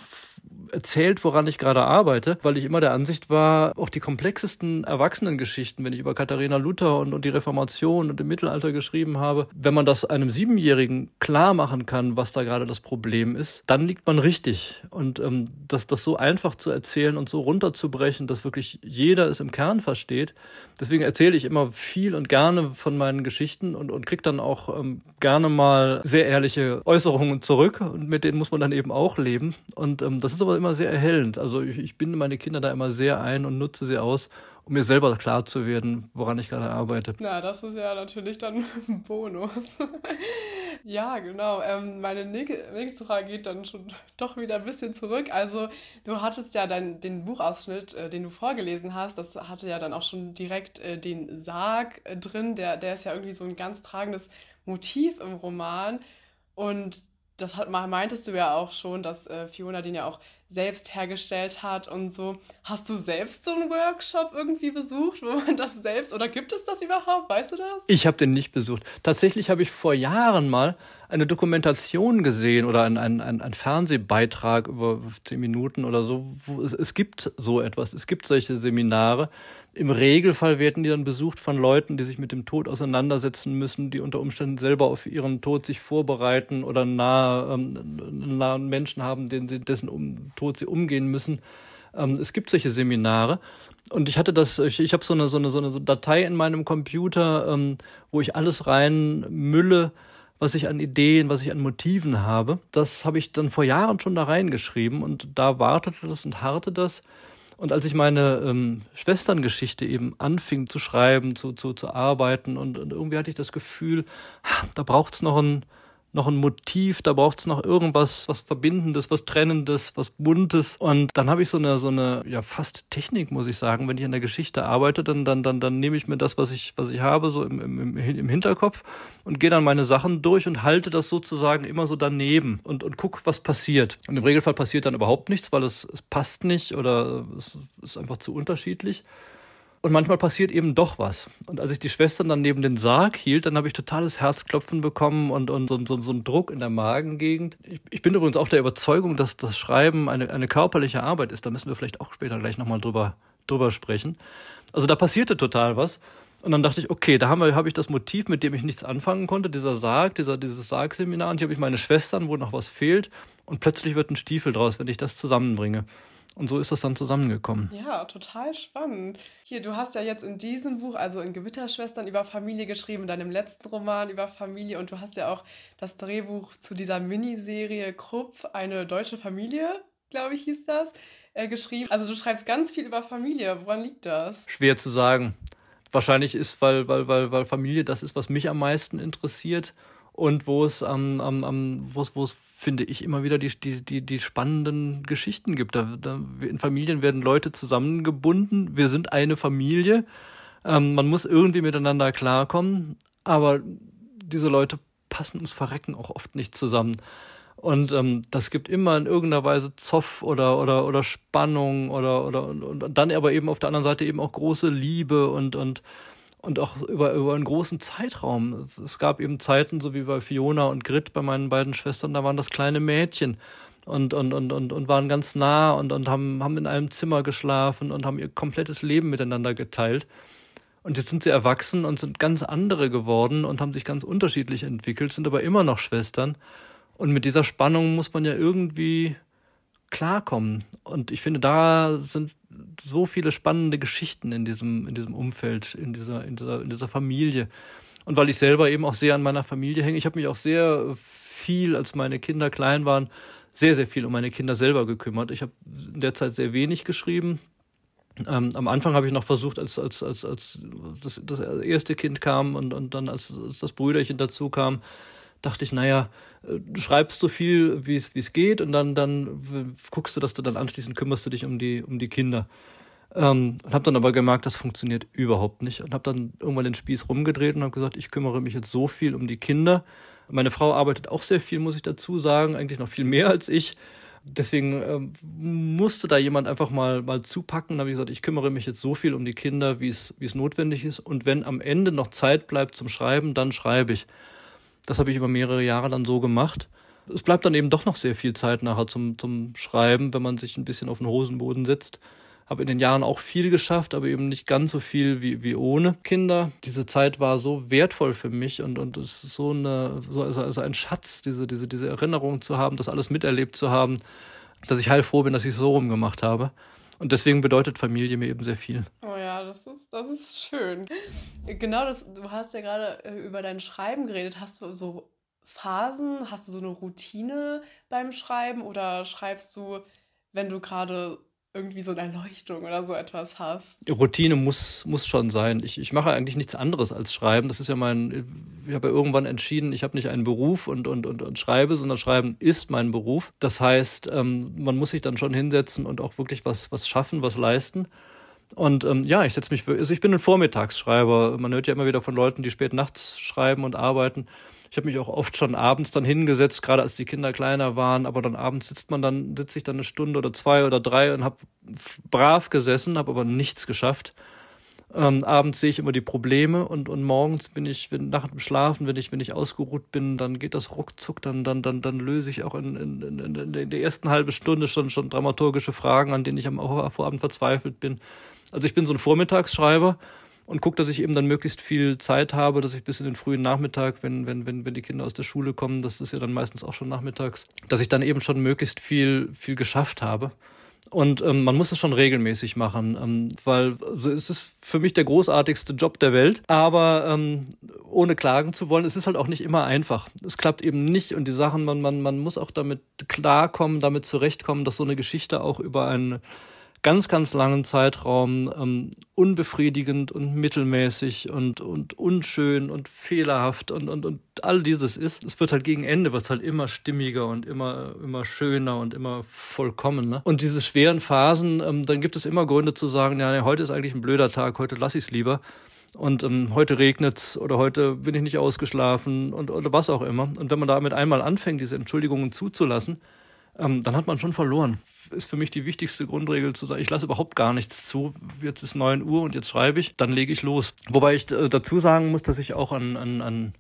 erzählt, woran ich gerade arbeite, weil ich immer der Ansicht war, auch die komplexesten Erwachsenengeschichten, wenn ich über Katharina Luther und, und die Reformation und im Mittelalter geschrieben habe, wenn man das einem Siebenjährigen klar machen kann, was da gerade das Problem ist, dann liegt man richtig. Und ähm, das, das so einfach zu erzählen und so runterzubrechen, dass wirklich jeder es im Kern versteht. Deswegen erzähle ich immer viel und gerne von meinen Geschichten und, und kriege dann auch ähm, gerne mal sehr ehrliche Äußerungen zurück und mit denen muss man dann eben auch leben. Und ähm, das ist aber immer sehr erhellend. Also ich, ich binde meine Kinder da immer sehr ein und nutze sie aus, um mir selber klar zu werden, woran ich gerade arbeite. Na, das ist ja natürlich dann ein Bonus. *laughs* ja, genau. Ähm, meine nächste Frage geht dann schon doch wieder ein bisschen zurück. Also du hattest ja dann den Buchausschnitt, äh, den du vorgelesen hast, das hatte ja dann auch schon direkt äh, den Sarg äh, drin. Der, der ist ja irgendwie so ein ganz tragendes Motiv im Roman. Und das hat, meintest du ja auch schon, dass äh, Fiona den ja auch selbst hergestellt hat und so. Hast du selbst so einen Workshop irgendwie besucht, wo man das selbst oder gibt es das überhaupt? Weißt du das? Ich habe den nicht besucht. Tatsächlich habe ich vor Jahren mal eine Dokumentation gesehen oder einen ein, ein Fernsehbeitrag über zehn Minuten oder so. Es, es gibt so etwas. Es gibt solche Seminare. Im Regelfall werden die dann besucht von Leuten, die sich mit dem Tod auseinandersetzen müssen, die unter Umständen selber auf ihren Tod sich vorbereiten oder nahe, ähm, nahen Menschen haben, den dessen um, Tod sie umgehen müssen. Ähm, es gibt solche Seminare. Und ich hatte das, ich, ich habe so eine, so, eine, so eine Datei in meinem Computer, ähm, wo ich alles reinmülle, was ich an Ideen, was ich an Motiven habe. Das habe ich dann vor Jahren schon da reingeschrieben und da wartete das und harrte das. Und als ich meine ähm, Schwesterngeschichte eben anfing zu schreiben, zu, zu, zu arbeiten und, und irgendwie hatte ich das Gefühl, da braucht es noch ein, noch ein Motiv, da braucht es noch irgendwas, was Verbindendes, was Trennendes, was Buntes. Und dann habe ich so eine, so eine, ja, fast Technik, muss ich sagen. Wenn ich an der Geschichte arbeite, dann, dann, dann, dann nehme ich mir das, was ich, was ich habe, so im, im, im Hinterkopf und gehe dann meine Sachen durch und halte das sozusagen immer so daneben und, und guck, was passiert. Und im Regelfall passiert dann überhaupt nichts, weil es, es passt nicht oder es ist einfach zu unterschiedlich. Und manchmal passiert eben doch was. Und als ich die Schwestern dann neben den Sarg hielt, dann habe ich totales Herzklopfen bekommen und, und so, so, so einen Druck in der Magengegend. Ich, ich, bin übrigens auch der Überzeugung, dass das Schreiben eine, eine körperliche Arbeit ist. Da müssen wir vielleicht auch später gleich nochmal drüber, drüber sprechen. Also da passierte total was. Und dann dachte ich, okay, da habe hab ich das Motiv, mit dem ich nichts anfangen konnte, dieser Sarg, dieser, dieses Sargseminar. Und hier habe ich meine Schwestern, wo noch was fehlt. Und plötzlich wird ein Stiefel draus, wenn ich das zusammenbringe. Und so ist das dann zusammengekommen. Ja, total spannend. Hier, du hast ja jetzt in diesem Buch, also in Gewitterschwestern, über Familie geschrieben, in deinem letzten Roman über Familie und du hast ja auch das Drehbuch zu dieser Miniserie Krupp, eine deutsche Familie, glaube ich, hieß das, äh, geschrieben. Also du schreibst ganz viel über Familie. Woran liegt das? Schwer zu sagen. Wahrscheinlich ist, weil, weil, weil, weil Familie das ist, was mich am meisten interessiert und wo es am, am, am wo es, wo es finde ich, immer wieder die, die, die, die spannenden Geschichten gibt. Da, da, in Familien werden Leute zusammengebunden. Wir sind eine Familie. Ähm, man muss irgendwie miteinander klarkommen, aber diese Leute passen uns Verrecken auch oft nicht zusammen. Und ähm, das gibt immer in irgendeiner Weise Zoff oder, oder, oder Spannung oder, oder und, und dann aber eben auf der anderen Seite eben auch große Liebe und, und und auch über, über einen großen Zeitraum. Es gab eben Zeiten, so wie bei Fiona und Grit, bei meinen beiden Schwestern, da waren das kleine Mädchen und, und, und, und, und waren ganz nah und, und haben, haben in einem Zimmer geschlafen und haben ihr komplettes Leben miteinander geteilt. Und jetzt sind sie erwachsen und sind ganz andere geworden und haben sich ganz unterschiedlich entwickelt, sind aber immer noch Schwestern. Und mit dieser Spannung muss man ja irgendwie klarkommen. Und ich finde, da sind so viele spannende Geschichten in diesem, in diesem Umfeld, in dieser, in dieser, in dieser Familie. Und weil ich selber eben auch sehr an meiner Familie hänge, ich habe mich auch sehr viel, als meine Kinder klein waren, sehr, sehr viel um meine Kinder selber gekümmert. Ich habe in der Zeit sehr wenig geschrieben. Ähm, am Anfang habe ich noch versucht, als, als, als, als das, das erste Kind kam und, und dann als, als das Brüderchen dazu kam, dachte ich, naja, du schreibst so viel, wie es geht und dann, dann guckst du, dass du dann anschließend kümmerst du dich um die, um die Kinder. Ähm, und habe dann aber gemerkt, das funktioniert überhaupt nicht und habe dann irgendwann den Spieß rumgedreht und habe gesagt, ich kümmere mich jetzt so viel um die Kinder. Meine Frau arbeitet auch sehr viel, muss ich dazu sagen, eigentlich noch viel mehr als ich. Deswegen ähm, musste da jemand einfach mal, mal zupacken. Da habe ich gesagt, ich kümmere mich jetzt so viel um die Kinder, wie es notwendig ist. Und wenn am Ende noch Zeit bleibt zum Schreiben, dann schreibe ich. Das habe ich über mehrere Jahre dann so gemacht. Es bleibt dann eben doch noch sehr viel Zeit nachher zum, zum Schreiben, wenn man sich ein bisschen auf den Hosenboden setzt. Habe in den Jahren auch viel geschafft, aber eben nicht ganz so viel wie, wie ohne Kinder. Diese Zeit war so wertvoll für mich und, und es ist so, eine, so also, ein Schatz, diese, diese, diese Erinnerung zu haben, das alles miterlebt zu haben, dass ich heilfroh bin, dass ich es so rumgemacht habe. Und deswegen bedeutet Familie mir eben sehr viel. Oh das ist, das ist schön. Genau, das, du hast ja gerade äh, über dein Schreiben geredet. Hast du so Phasen? Hast du so eine Routine beim Schreiben oder schreibst du, wenn du gerade irgendwie so eine Erleuchtung oder so etwas hast. Routine muss, muss schon sein. Ich, ich mache eigentlich nichts anderes als schreiben. Das ist ja mein, ich habe ja irgendwann entschieden, ich habe nicht einen Beruf und, und, und, und schreibe, sondern schreiben ist mein Beruf. Das heißt, ähm, man muss sich dann schon hinsetzen und auch wirklich was, was schaffen, was leisten. Und ähm, ja, ich setze mich, also ich bin ein Vormittagsschreiber. Man hört ja immer wieder von Leuten, die spät nachts schreiben und arbeiten. Ich habe mich auch oft schon abends dann hingesetzt, gerade als die Kinder kleiner waren, aber dann abends sitzt man dann, sitze ich dann eine Stunde oder zwei oder drei und habe brav gesessen, habe aber nichts geschafft. Ähm, abends sehe ich immer die Probleme und, und morgens bin ich, wenn, nach dem Schlafen, wenn ich, wenn ich ausgeruht bin, dann geht das ruckzuck, dann, dann, dann, dann löse ich auch in, in, in, in der ersten halben Stunde schon, schon dramaturgische Fragen, an denen ich am Vorabend verzweifelt bin. Also ich bin so ein Vormittagsschreiber und gucke, dass ich eben dann möglichst viel Zeit habe, dass ich bis in den frühen Nachmittag, wenn, wenn, wenn, wenn die Kinder aus der Schule kommen, das ist ja dann meistens auch schon nachmittags, dass ich dann eben schon möglichst viel, viel geschafft habe. Und ähm, man muss es schon regelmäßig machen, ähm, weil also es ist für mich der großartigste Job der Welt. Aber ähm, ohne klagen zu wollen, es ist halt auch nicht immer einfach. Es klappt eben nicht und die Sachen, man, man, man muss auch damit klarkommen, damit zurechtkommen, dass so eine Geschichte auch über einen ganz, ganz langen Zeitraum ähm, unbefriedigend und mittelmäßig und, und unschön und fehlerhaft und, und, und all dieses ist. Es wird halt gegen Ende, wird halt immer stimmiger und immer, immer schöner und immer vollkommen. Ne? Und diese schweren Phasen, ähm, dann gibt es immer Gründe zu sagen, ja, nee, heute ist eigentlich ein blöder Tag, heute lasse ich es lieber. Und ähm, heute regnet's oder heute bin ich nicht ausgeschlafen und oder was auch immer. Und wenn man damit einmal anfängt, diese Entschuldigungen zuzulassen, ähm, dann hat man schon verloren ist für mich die wichtigste Grundregel zu sagen, ich lasse überhaupt gar nichts zu. Jetzt ist 9 Uhr und jetzt schreibe ich, dann lege ich los. Wobei ich äh, dazu sagen muss, dass ich auch an, an, an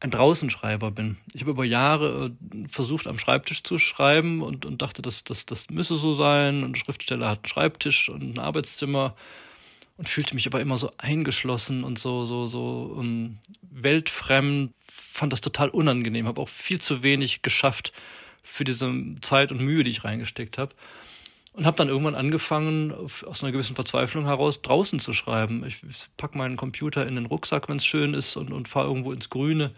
ein Draußenschreiber bin. Ich habe über Jahre äh, versucht, am Schreibtisch zu schreiben und, und dachte, das, das, das müsse so sein. Und ein Schriftsteller hat einen Schreibtisch und ein Arbeitszimmer und fühlte mich aber immer so eingeschlossen und so, so, so um, ähm, weltfremd. Fand das total unangenehm, habe auch viel zu wenig geschafft für diese Zeit und Mühe, die ich reingesteckt habe. Und habe dann irgendwann angefangen, aus einer gewissen Verzweiflung heraus draußen zu schreiben. Ich packe meinen Computer in den Rucksack, wenn es schön ist, und, und fahre irgendwo ins Grüne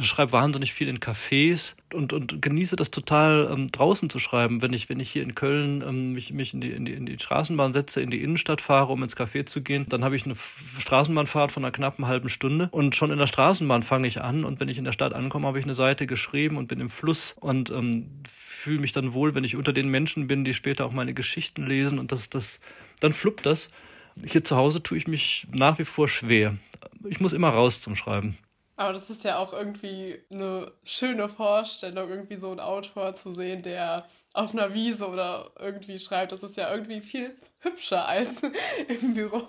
schreibe wahnsinnig viel in Cafés und, und genieße das total, ähm, draußen zu schreiben. Wenn ich, wenn ich hier in Köln ähm, mich, mich in, die, in, die, in die Straßenbahn setze, in die Innenstadt fahre, um ins Café zu gehen, dann habe ich eine Straßenbahnfahrt von einer knappen halben Stunde und schon in der Straßenbahn fange ich an und wenn ich in der Stadt ankomme, habe ich eine Seite geschrieben und bin im Fluss und ähm, fühle mich dann wohl, wenn ich unter den Menschen bin, die später auch meine Geschichten lesen und das, das, dann fluppt das. Hier zu Hause tue ich mich nach wie vor schwer. Ich muss immer raus zum Schreiben. Aber das ist ja auch irgendwie eine schöne Vorstellung, irgendwie so einen Autor zu sehen, der auf einer Wiese oder irgendwie schreibt. Das ist ja irgendwie viel hübscher als *laughs* im Büro.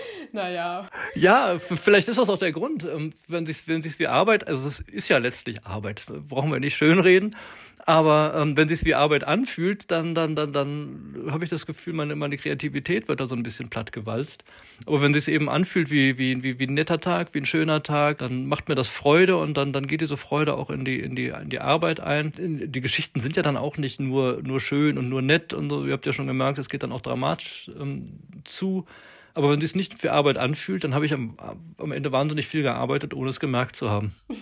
*laughs* naja. Ja, vielleicht ist das auch der Grund, ähm, wenn sich wenn sich's wie Arbeit, also es ist ja letztlich Arbeit, brauchen wir nicht schönreden, aber ähm, wenn sich's wie Arbeit anfühlt, dann dann dann dann habe ich das Gefühl, meine meine Kreativität wird da so ein bisschen plattgewalzt. Aber wenn sich's eben anfühlt wie wie wie wie ein netter Tag, wie ein schöner Tag, dann macht mir das Freude und dann dann geht diese Freude auch in die in die in die Arbeit ein. Die Geschichten sind ja dann auch nicht nur nur schön und nur nett und so. Ihr habt ja schon gemerkt, es geht dann auch dramatisch ähm, zu. Aber wenn es sich nicht für Arbeit anfühlt, dann habe ich am, am Ende wahnsinnig viel gearbeitet, ohne es gemerkt zu haben. *laughs*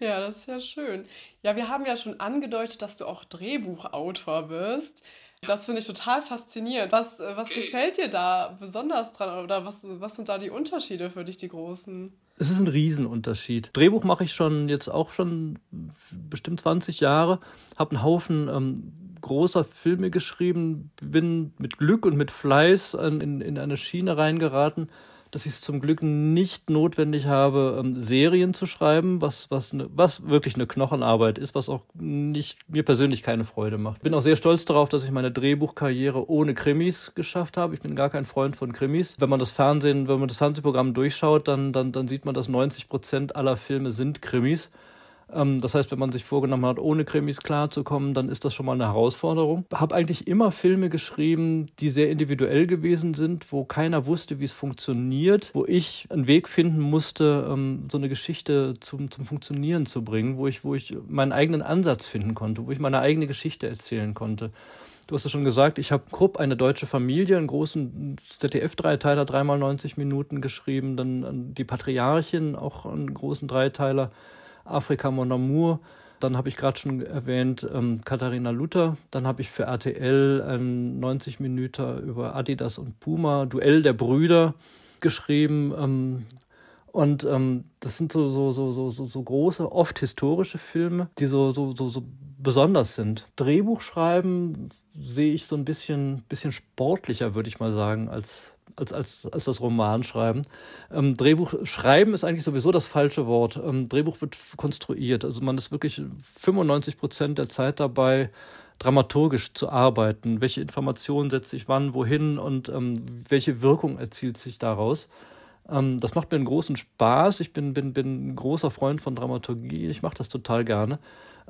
Ja, das ist ja schön. Ja, wir haben ja schon angedeutet, dass du auch Drehbuchautor bist. Das finde ich total faszinierend. Was, äh, was gefällt dir da besonders dran oder was, was sind da die Unterschiede für dich, die großen? Es ist ein Riesenunterschied. Drehbuch mache ich schon jetzt auch schon bestimmt 20 Jahre, habe einen Haufen ähm, großer Filme geschrieben, bin mit Glück und mit Fleiß in, in eine Schiene reingeraten, dass ich es zum Glück nicht notwendig habe, ähm, Serien zu schreiben, was, was, ne, was wirklich eine Knochenarbeit ist, was auch nicht, mir persönlich keine Freude macht. Bin auch sehr stolz darauf, dass ich meine Drehbuchkarriere ohne Krimis geschafft habe. Ich bin gar kein Freund von Krimis. Wenn man das Fernsehen, wenn man das Fernsehprogramm durchschaut, dann, dann, dann sieht man, dass 90 Prozent aller Filme sind Krimis. Ähm, das heißt, wenn man sich vorgenommen hat, ohne Krimis klarzukommen, dann ist das schon mal eine Herausforderung. Habe eigentlich immer Filme geschrieben, die sehr individuell gewesen sind, wo keiner wusste, wie es funktioniert, wo ich einen Weg finden musste, ähm, so eine Geschichte zum, zum Funktionieren zu bringen, wo ich, wo ich meinen eigenen Ansatz finden konnte, wo ich meine eigene Geschichte erzählen konnte. Du hast es schon gesagt, ich habe Krupp, eine deutsche Familie, einen großen ZDF-Dreiteiler, dreimal 90 Minuten geschrieben, dann die Patriarchin, auch einen großen Dreiteiler Afrika Mon Amour. Dann habe ich gerade schon erwähnt ähm, Katharina Luther. Dann habe ich für RTL ein 90 Minuten über Adidas und Puma, Duell der Brüder geschrieben. Ähm, und ähm, das sind so, so, so, so, so große, oft historische Filme, die so, so, so, so besonders sind. Drehbuch schreiben sehe ich so ein bisschen, bisschen sportlicher, würde ich mal sagen, als, als, als, als das Romanschreiben. Ähm, Drehbuch schreiben ist eigentlich sowieso das falsche Wort. Ähm, Drehbuch wird konstruiert. Also man ist wirklich 95 Prozent der Zeit dabei, dramaturgisch zu arbeiten. Welche Informationen setze ich wann, wohin und ähm, welche Wirkung erzielt sich daraus? Ähm, das macht mir einen großen Spaß. Ich bin, bin, bin ein großer Freund von Dramaturgie. Ich mache das total gerne.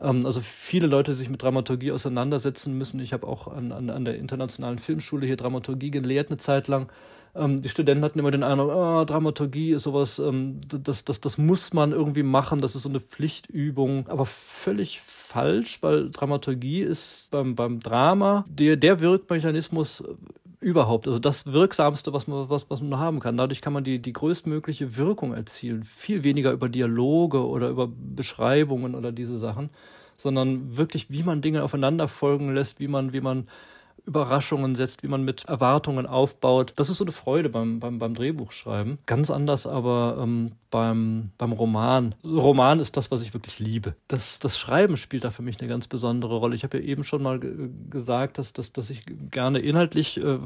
Ähm, also viele Leute sich mit Dramaturgie auseinandersetzen müssen. Ich habe auch an, an, an der Internationalen Filmschule hier Dramaturgie gelehrt eine Zeit lang. Ähm, die Studenten hatten immer den Eindruck, oh, Dramaturgie ist sowas, ähm, das, das, das muss man irgendwie machen, das ist so eine Pflichtübung. Aber völlig falsch, weil Dramaturgie ist beim, beim Drama der, der Wirkmechanismus überhaupt, also das Wirksamste, was man, was, was man haben kann. Dadurch kann man die, die größtmögliche Wirkung erzielen. Viel weniger über Dialoge oder über Beschreibungen oder diese Sachen, sondern wirklich, wie man Dinge aufeinander folgen lässt, wie man, wie man Überraschungen setzt, wie man mit Erwartungen aufbaut. Das ist so eine Freude beim, beim, beim Drehbuchschreiben. Ganz anders aber ähm, beim, beim Roman. Roman ist das, was ich wirklich liebe. Das, das Schreiben spielt da für mich eine ganz besondere Rolle. Ich habe ja eben schon mal gesagt, dass, dass, dass ich gerne inhaltlich äh,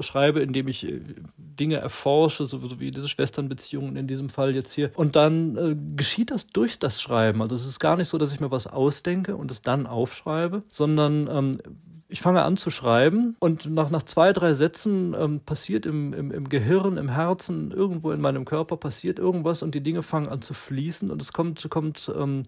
schreibe, indem ich äh, Dinge erforsche, so, so, wie diese Schwesternbeziehungen in diesem Fall jetzt hier. Und dann äh, geschieht das durch das Schreiben. Also es ist gar nicht so, dass ich mir was ausdenke und es dann aufschreibe, sondern ähm, ich fange an zu schreiben und nach, nach zwei, drei Sätzen ähm, passiert im, im, im Gehirn, im Herzen, irgendwo in meinem Körper passiert irgendwas und die Dinge fangen an zu fließen und es kommt, kommt ähm,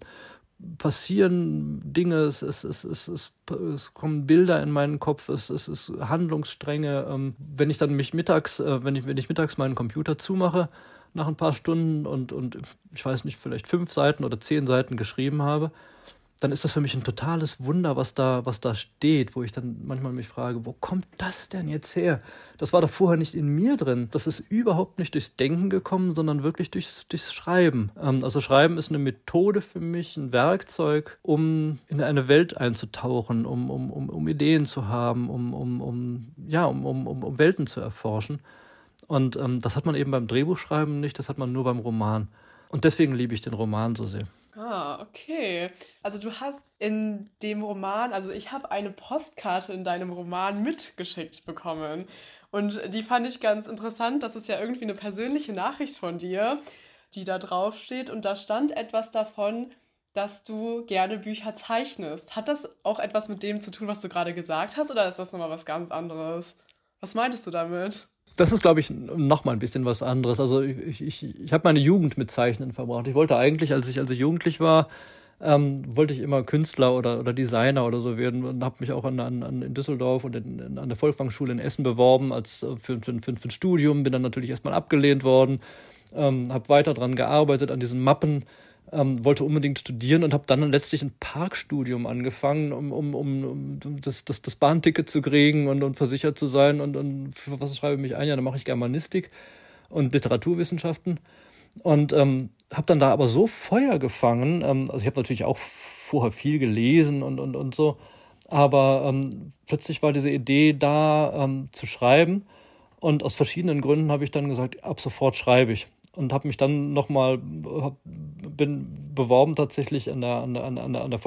passieren Dinge, es, es, es, es, es, es kommen Bilder in meinen Kopf, es, es ist Handlungsstränge. Ähm, wenn ich dann mich mittags, äh, wenn ich, wenn ich mittags meinen Computer zumache, nach ein paar Stunden und, und ich weiß nicht, vielleicht fünf Seiten oder zehn Seiten geschrieben habe, dann ist das für mich ein totales Wunder, was da, was da steht, wo ich dann manchmal mich frage, wo kommt das denn jetzt her? Das war doch vorher nicht in mir drin. Das ist überhaupt nicht durchs Denken gekommen, sondern wirklich durchs, durchs Schreiben. Ähm, also Schreiben ist eine Methode für mich, ein Werkzeug, um in eine Welt einzutauchen, um, um, um, um Ideen zu haben, um, um, um, ja, um, um, um Welten zu erforschen. Und ähm, das hat man eben beim Drehbuchschreiben nicht, das hat man nur beim Roman. Und deswegen liebe ich den Roman so sehr. Ah, okay. Also du hast in dem Roman, also ich habe eine Postkarte in deinem Roman mitgeschickt bekommen. Und die fand ich ganz interessant. Das ist ja irgendwie eine persönliche Nachricht von dir, die da drauf steht. Und da stand etwas davon, dass du gerne Bücher zeichnest. Hat das auch etwas mit dem zu tun, was du gerade gesagt hast, oder ist das nochmal was ganz anderes? Was meintest du damit? Das ist, glaube ich, noch mal ein bisschen was anderes. Also ich, ich, ich habe meine Jugend mit Zeichnen verbracht. Ich wollte eigentlich, als ich, als ich jugendlich war, ähm, wollte ich immer Künstler oder, oder Designer oder so werden und habe mich auch an, an, an in Düsseldorf und in, an der Volkswagenschule in Essen beworben als äh, für, für, für, für ein Studium, bin dann natürlich erstmal abgelehnt worden, ähm, habe weiter dran gearbeitet an diesen Mappen, ähm, wollte unbedingt studieren und habe dann letztlich ein Parkstudium angefangen, um, um, um, um das, das, das Bahnticket zu kriegen und, und versichert zu sein und, und für was schreibe ich mich ein? Ja, dann mache ich Germanistik und Literaturwissenschaften und ähm, habe dann da aber so Feuer gefangen. Ähm, also ich habe natürlich auch vorher viel gelesen und, und, und so. Aber ähm, plötzlich war diese Idee da ähm, zu schreiben. Und aus verschiedenen Gründen habe ich dann gesagt, ab sofort schreibe ich. Und habe mich dann nochmal, bin beworben tatsächlich an der, an, der, an, der, an der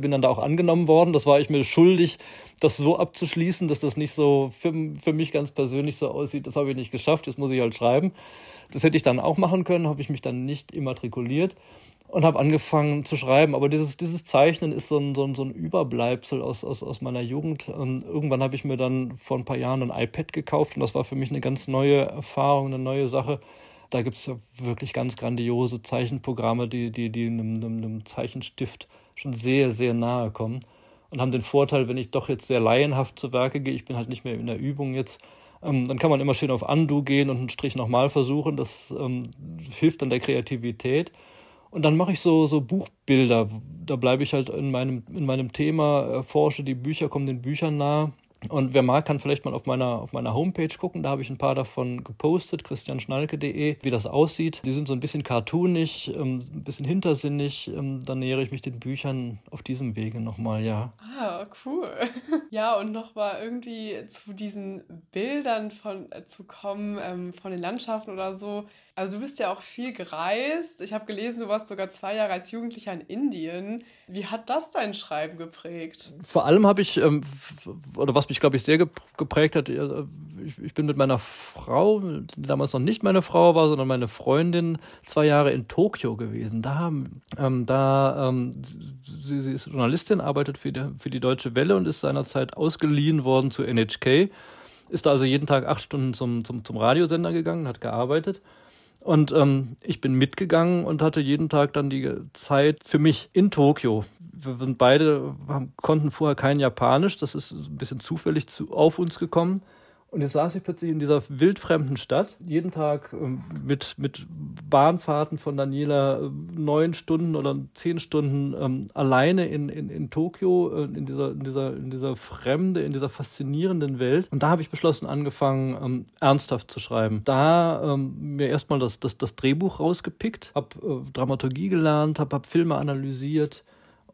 bin dann da auch angenommen worden. Das war ich mir schuldig, das so abzuschließen, dass das nicht so für, für mich ganz persönlich so aussieht. Das habe ich nicht geschafft, jetzt muss ich halt schreiben. Das hätte ich dann auch machen können, habe ich mich dann nicht immatrikuliert und habe angefangen zu schreiben. Aber dieses, dieses Zeichnen ist so ein, so ein, so ein Überbleibsel aus, aus, aus meiner Jugend. Und irgendwann habe ich mir dann vor ein paar Jahren ein iPad gekauft und das war für mich eine ganz neue Erfahrung, eine neue Sache. Da gibt es ja wirklich ganz grandiose Zeichenprogramme, die, die, die einem, einem, einem Zeichenstift schon sehr, sehr nahe kommen und haben den Vorteil, wenn ich doch jetzt sehr laienhaft zu Werke gehe, ich bin halt nicht mehr in der Übung jetzt, ähm, dann kann man immer schön auf Undo gehen und einen Strich nochmal versuchen. Das ähm, hilft dann der Kreativität. Und dann mache ich so, so Buchbilder. Da bleibe ich halt in meinem, in meinem Thema, erforsche die Bücher, komme den Büchern nah und wer mag, kann vielleicht mal auf meiner, auf meiner Homepage gucken. Da habe ich ein paar davon gepostet, christianschnalke.de, wie das aussieht. Die sind so ein bisschen cartoonig, ähm, ein bisschen hintersinnig. Ähm, dann nähere ich mich den Büchern auf diesem Wege nochmal, ja. Ah, cool. *laughs* Ja, und nochmal irgendwie zu diesen Bildern von, äh, zu kommen, ähm, von den Landschaften oder so. Also du bist ja auch viel gereist. Ich habe gelesen, du warst sogar zwei Jahre als Jugendlicher in Indien. Wie hat das dein Schreiben geprägt? Vor allem habe ich, ähm, oder was mich, glaube ich, sehr geprägt hat, ich, ich, bin mit meiner Frau, die damals noch nicht meine Frau war, sondern meine Freundin, zwei Jahre in Tokio gewesen. Da, ähm, da ähm, sie, sie, ist Journalistin, arbeitet für die, für die Deutsche Welle und ist seinerzeit ausgeliehen worden zu NHK. Ist also jeden Tag acht Stunden zum, zum, zum Radiosender gegangen, hat gearbeitet. Und ähm, ich bin mitgegangen und hatte jeden Tag dann die Zeit für mich in Tokio. Wir beide haben, konnten vorher kein Japanisch, das ist ein bisschen zufällig zu, auf uns gekommen. Und jetzt saß ich plötzlich in dieser wildfremden Stadt, jeden Tag ähm, mit, mit Bahnfahrten von Daniela äh, neun Stunden oder zehn Stunden ähm, alleine in, in, in Tokio, äh, in, dieser, in, dieser, in dieser Fremde, in dieser faszinierenden Welt. Und da habe ich beschlossen, angefangen, ähm, ernsthaft zu schreiben. Da ähm, mir erstmal das, das, das Drehbuch rausgepickt, habe äh, Dramaturgie gelernt, habe hab Filme analysiert,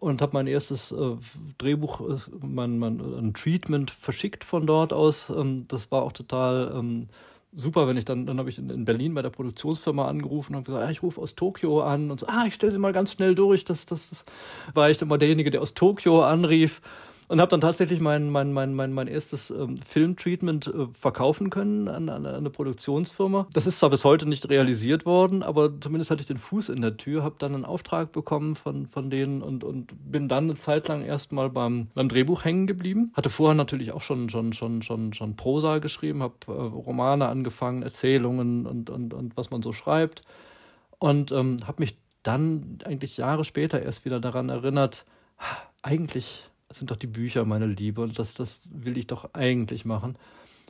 und habe mein erstes äh, Drehbuch, äh, mein, mein, ein Treatment verschickt von dort aus. Ähm, das war auch total ähm, super, wenn ich dann, dann habe ich in, in, Berlin bei der Produktionsfirma angerufen und gesagt, ah, ich rufe aus Tokio an und so, ah, ich stelle sie mal ganz schnell durch. Das, das, das war ich immer derjenige, der aus Tokio anrief und habe dann tatsächlich mein, mein, mein, mein, mein erstes ähm, Filmtreatment äh, verkaufen können an, an, eine Produktionsfirma. Das ist zwar bis heute nicht realisiert worden, aber zumindest hatte ich den Fuß in der Tür, habe dann einen Auftrag bekommen von, von denen und, und bin dann eine Zeit lang erstmal beim, beim Drehbuch hängen geblieben. Hatte vorher natürlich auch schon, schon, schon, schon, schon Prosa geschrieben, habe äh, Romane angefangen, Erzählungen und, und, und was man so schreibt. Und ähm, habe mich dann eigentlich Jahre später erst wieder daran erinnert, eigentlich sind doch die Bücher meine Liebe und das, das will ich doch eigentlich machen.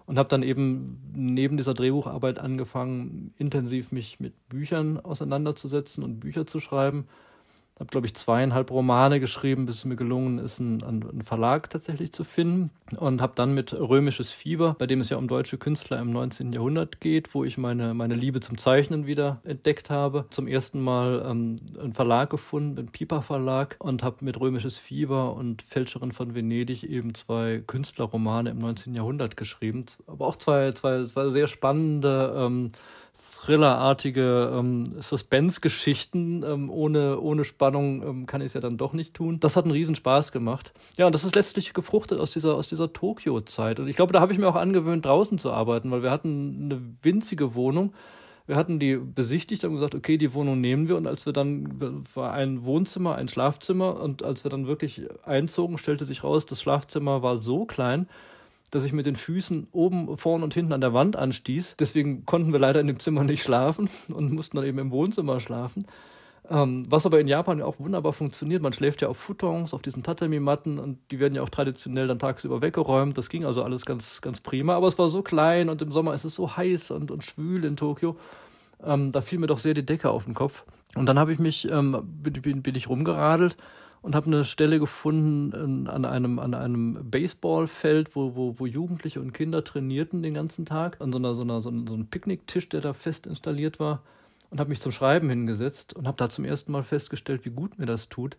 Und habe dann eben neben dieser Drehbucharbeit angefangen, intensiv mich mit Büchern auseinanderzusetzen und Bücher zu schreiben habe, glaube ich, zweieinhalb Romane geschrieben, bis es mir gelungen ist, einen, einen Verlag tatsächlich zu finden. Und habe dann mit Römisches Fieber, bei dem es ja um deutsche Künstler im 19. Jahrhundert geht, wo ich meine, meine Liebe zum Zeichnen wieder entdeckt habe, zum ersten Mal ähm, einen Verlag gefunden, den Piper Verlag, und habe mit Römisches Fieber und Fälscherin von Venedig eben zwei Künstlerromane im 19. Jahrhundert geschrieben. Aber auch zwei, zwei, zwei sehr spannende ähm, Thriller-artige ähm, Suspense-Geschichten. Ähm, ohne, ohne Spannung ähm, kann ich es ja dann doch nicht tun. Das hat einen riesen Spaß gemacht. Ja, und das ist letztlich gefruchtet aus dieser, aus dieser Tokio-Zeit. Und ich glaube, da habe ich mir auch angewöhnt, draußen zu arbeiten, weil wir hatten eine winzige Wohnung. Wir hatten die besichtigt und gesagt, okay, die Wohnung nehmen wir. Und als wir dann, war ein Wohnzimmer, ein Schlafzimmer. Und als wir dann wirklich einzogen, stellte sich raus, das Schlafzimmer war so klein, dass ich mit den Füßen oben, vorn und hinten an der Wand anstieß. Deswegen konnten wir leider in dem Zimmer nicht schlafen *laughs* und mussten dann eben im Wohnzimmer schlafen. Ähm, was aber in Japan auch wunderbar funktioniert. Man schläft ja auf Futons, auf diesen Tatami-Matten und die werden ja auch traditionell dann tagsüber weggeräumt. Das ging also alles ganz, ganz prima. Aber es war so klein und im Sommer ist es so heiß und, und schwül in Tokio. Ähm, da fiel mir doch sehr die Decke auf den Kopf. Und dann habe ich mich, ähm, bin, bin ich rumgeradelt und habe eine Stelle gefunden an einem, an einem Baseballfeld, wo, wo, wo Jugendliche und Kinder trainierten den ganzen Tag, an so einer, so einer, so einem Picknicktisch, der da fest installiert war und habe mich zum Schreiben hingesetzt und habe da zum ersten Mal festgestellt, wie gut mir das tut.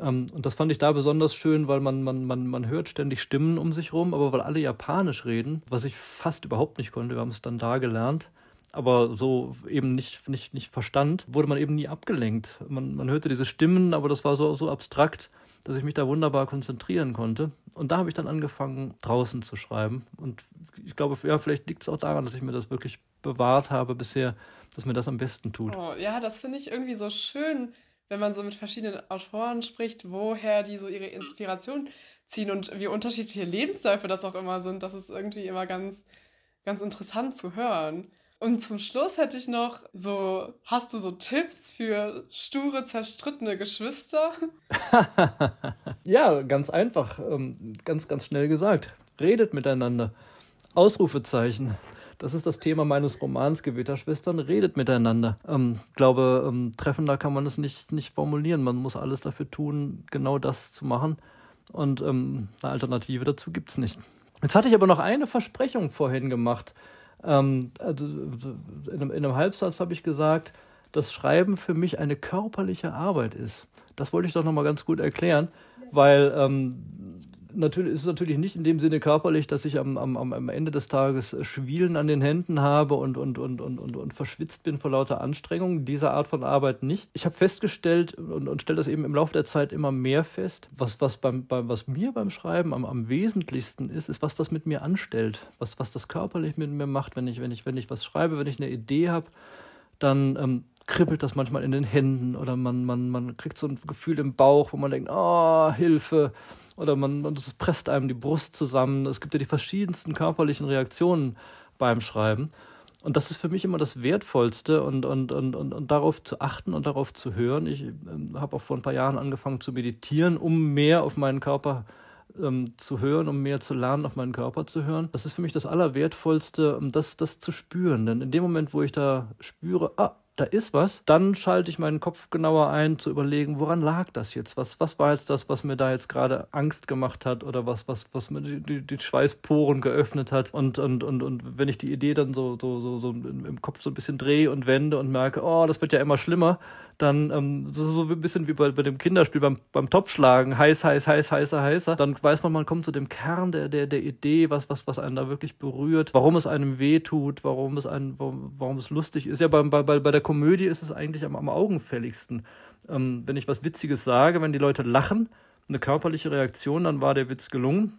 Ähm, und das fand ich da besonders schön, weil man, man, man, man hört ständig Stimmen um sich rum, aber weil alle Japanisch reden, was ich fast überhaupt nicht konnte, wir haben es dann da gelernt, aber so eben nicht, nicht, nicht verstand, wurde man eben nie abgelenkt. Man, man hörte diese Stimmen, aber das war so, so abstrakt, dass ich mich da wunderbar konzentrieren konnte. Und da habe ich dann angefangen, draußen zu schreiben. Und ich glaube, ja, vielleicht liegt es auch daran, dass ich mir das wirklich bewahrt habe bisher, dass mir das am besten tut. Oh, ja, das finde ich irgendwie so schön, wenn man so mit verschiedenen Autoren spricht, woher die so ihre Inspiration ziehen und wie unterschiedliche Lebensläufe das auch immer sind. Das ist irgendwie immer ganz, ganz interessant zu hören. Und zum Schluss hätte ich noch so, hast du so Tipps für sture, zerstrittene Geschwister? *laughs* ja, ganz einfach, ähm, ganz, ganz schnell gesagt. Redet miteinander. Ausrufezeichen. Das ist das Thema meines Romans Gewitterschwestern. Redet miteinander. Ähm, glaube, ähm, treffender kann man es nicht, nicht formulieren. Man muss alles dafür tun, genau das zu machen. Und ähm, eine Alternative dazu gibt es nicht. Jetzt hatte ich aber noch eine Versprechung vorhin gemacht. Ähm, also in, einem, in einem Halbsatz habe ich gesagt, dass Schreiben für mich eine körperliche Arbeit ist. Das wollte ich doch nochmal ganz gut erklären, weil ähm, natürlich, ist es natürlich nicht in dem Sinne körperlich, dass ich am, am, am Ende des Tages Schwielen an den Händen habe und, und, und, und, und, und verschwitzt bin vor lauter Anstrengung. Diese Art von Arbeit nicht. Ich habe festgestellt und, und stelle das eben im Laufe der Zeit immer mehr fest, was, was, beim, beim, was mir beim Schreiben am, am wesentlichsten ist, ist, was das mit mir anstellt, was, was das körperlich mit mir macht, wenn ich, wenn ich, wenn ich was schreibe, wenn ich eine Idee habe, dann ähm, kribbelt das manchmal in den Händen oder man, man, man kriegt so ein Gefühl im Bauch, wo man denkt, oh, Hilfe oder man, das presst einem die Brust zusammen. Es gibt ja die verschiedensten körperlichen Reaktionen beim Schreiben. Und das ist für mich immer das Wertvollste und, und, und, und, und darauf zu achten und darauf zu hören. Ich ähm, habe auch vor ein paar Jahren angefangen zu meditieren, um mehr auf meinen Körper ähm, zu hören, um mehr zu lernen, auf meinen Körper zu hören. Das ist für mich das Allerwertvollste, um das, das zu spüren. Denn in dem Moment, wo ich da spüre, ah, da ist was, dann schalte ich meinen Kopf genauer ein, zu überlegen, woran lag das jetzt? Was, was war jetzt das, was mir da jetzt gerade Angst gemacht hat oder was, was, was mir die, die, die Schweißporen geöffnet hat? Und, und, und, und wenn ich die Idee dann so, so, so, so im Kopf so ein bisschen drehe und wende und merke, oh, das wird ja immer schlimmer, dann ähm, das ist so ein bisschen wie bei, bei dem Kinderspiel beim, beim Topfschlagen, heiß, heiß, heiß, heißer, heißer, dann weiß man, man kommt zu dem Kern der, der, der Idee, was, was, was einen da wirklich berührt, warum es einem wehtut, warum es einen, warum, warum es lustig ist. Ja, bei, bei, bei der Komödie ist es eigentlich am, am augenfälligsten. Ähm, wenn ich was Witziges sage, wenn die Leute lachen, eine körperliche Reaktion, dann war der Witz gelungen.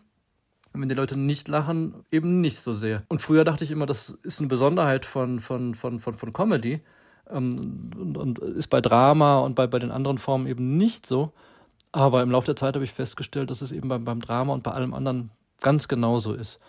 Und wenn die Leute nicht lachen, eben nicht so sehr. Und früher dachte ich immer, das ist eine Besonderheit von, von, von, von, von Comedy ähm, und, und, ist bei Drama und bei, bei den anderen Formen eben nicht so. Aber im Laufe der Zeit habe ich festgestellt, dass es eben beim, beim Drama und bei allem anderen ganz genauso ist.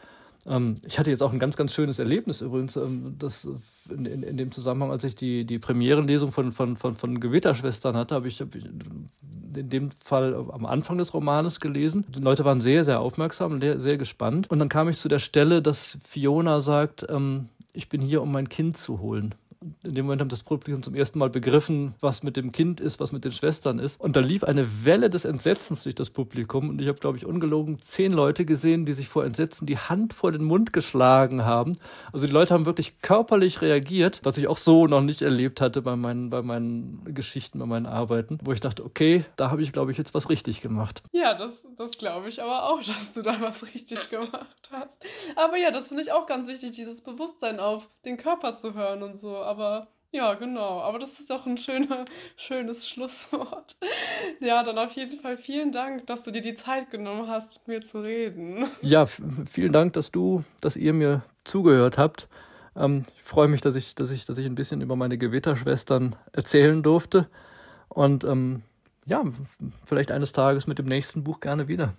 Ähm, ich hatte jetzt auch ein ganz, ganz schönes Erlebnis übrigens, ähm, das in, in, in, dem Zusammenhang, als ich die, die Premierenlesung von, von, von, von Gewitterschwestern hatte, habe ich, hab ich in dem Fall am Anfang des Romanes gelesen. Die Leute waren sehr, sehr aufmerksam, sehr, sehr gespannt. Und dann kam ich zu der Stelle, dass Fiona sagt, ähm, ich bin hier, um mein Kind zu holen in dem Moment haben das Publikum zum ersten Mal begriffen, was mit dem Kind ist, was mit den Schwestern ist. Und da lief eine Welle des Entsetzens durch das Publikum. Und ich habe, glaube ich, ungelogen zehn Leute gesehen, die sich vor Entsetzen die Hand vor den Mund geschlagen haben. Also die Leute haben wirklich körperlich reagiert, was ich auch so noch nicht erlebt hatte bei meinen, bei meinen Geschichten, bei meinen Arbeiten, wo ich dachte, okay, da habe ich, glaube ich, jetzt was richtig gemacht. Ja, das, das glaube ich aber auch, *laughs* dass du da was richtig gemacht hast. Aber ja, das finde ich auch ganz wichtig, dieses Bewusstsein auf den Körper zu hören und so. Aber ja, genau. Aber das ist auch ein schöner, *laughs* schönes Schlusswort. Ja, dann auf jeden Fall vielen Dank, dass du dir die Zeit genommen hast, mit mir zu reden. *laughs* Ja, vielen Dank, dass du, dass ihr mir zugehört habt. Ähm, ich freue mich, dass ich, dass ich, dass ich ein bisschen über meine Gewitterschwestern erzählen durfte. Und ähm, ja, vielleicht eines Tages mit dem nächsten Buch gerne wieder.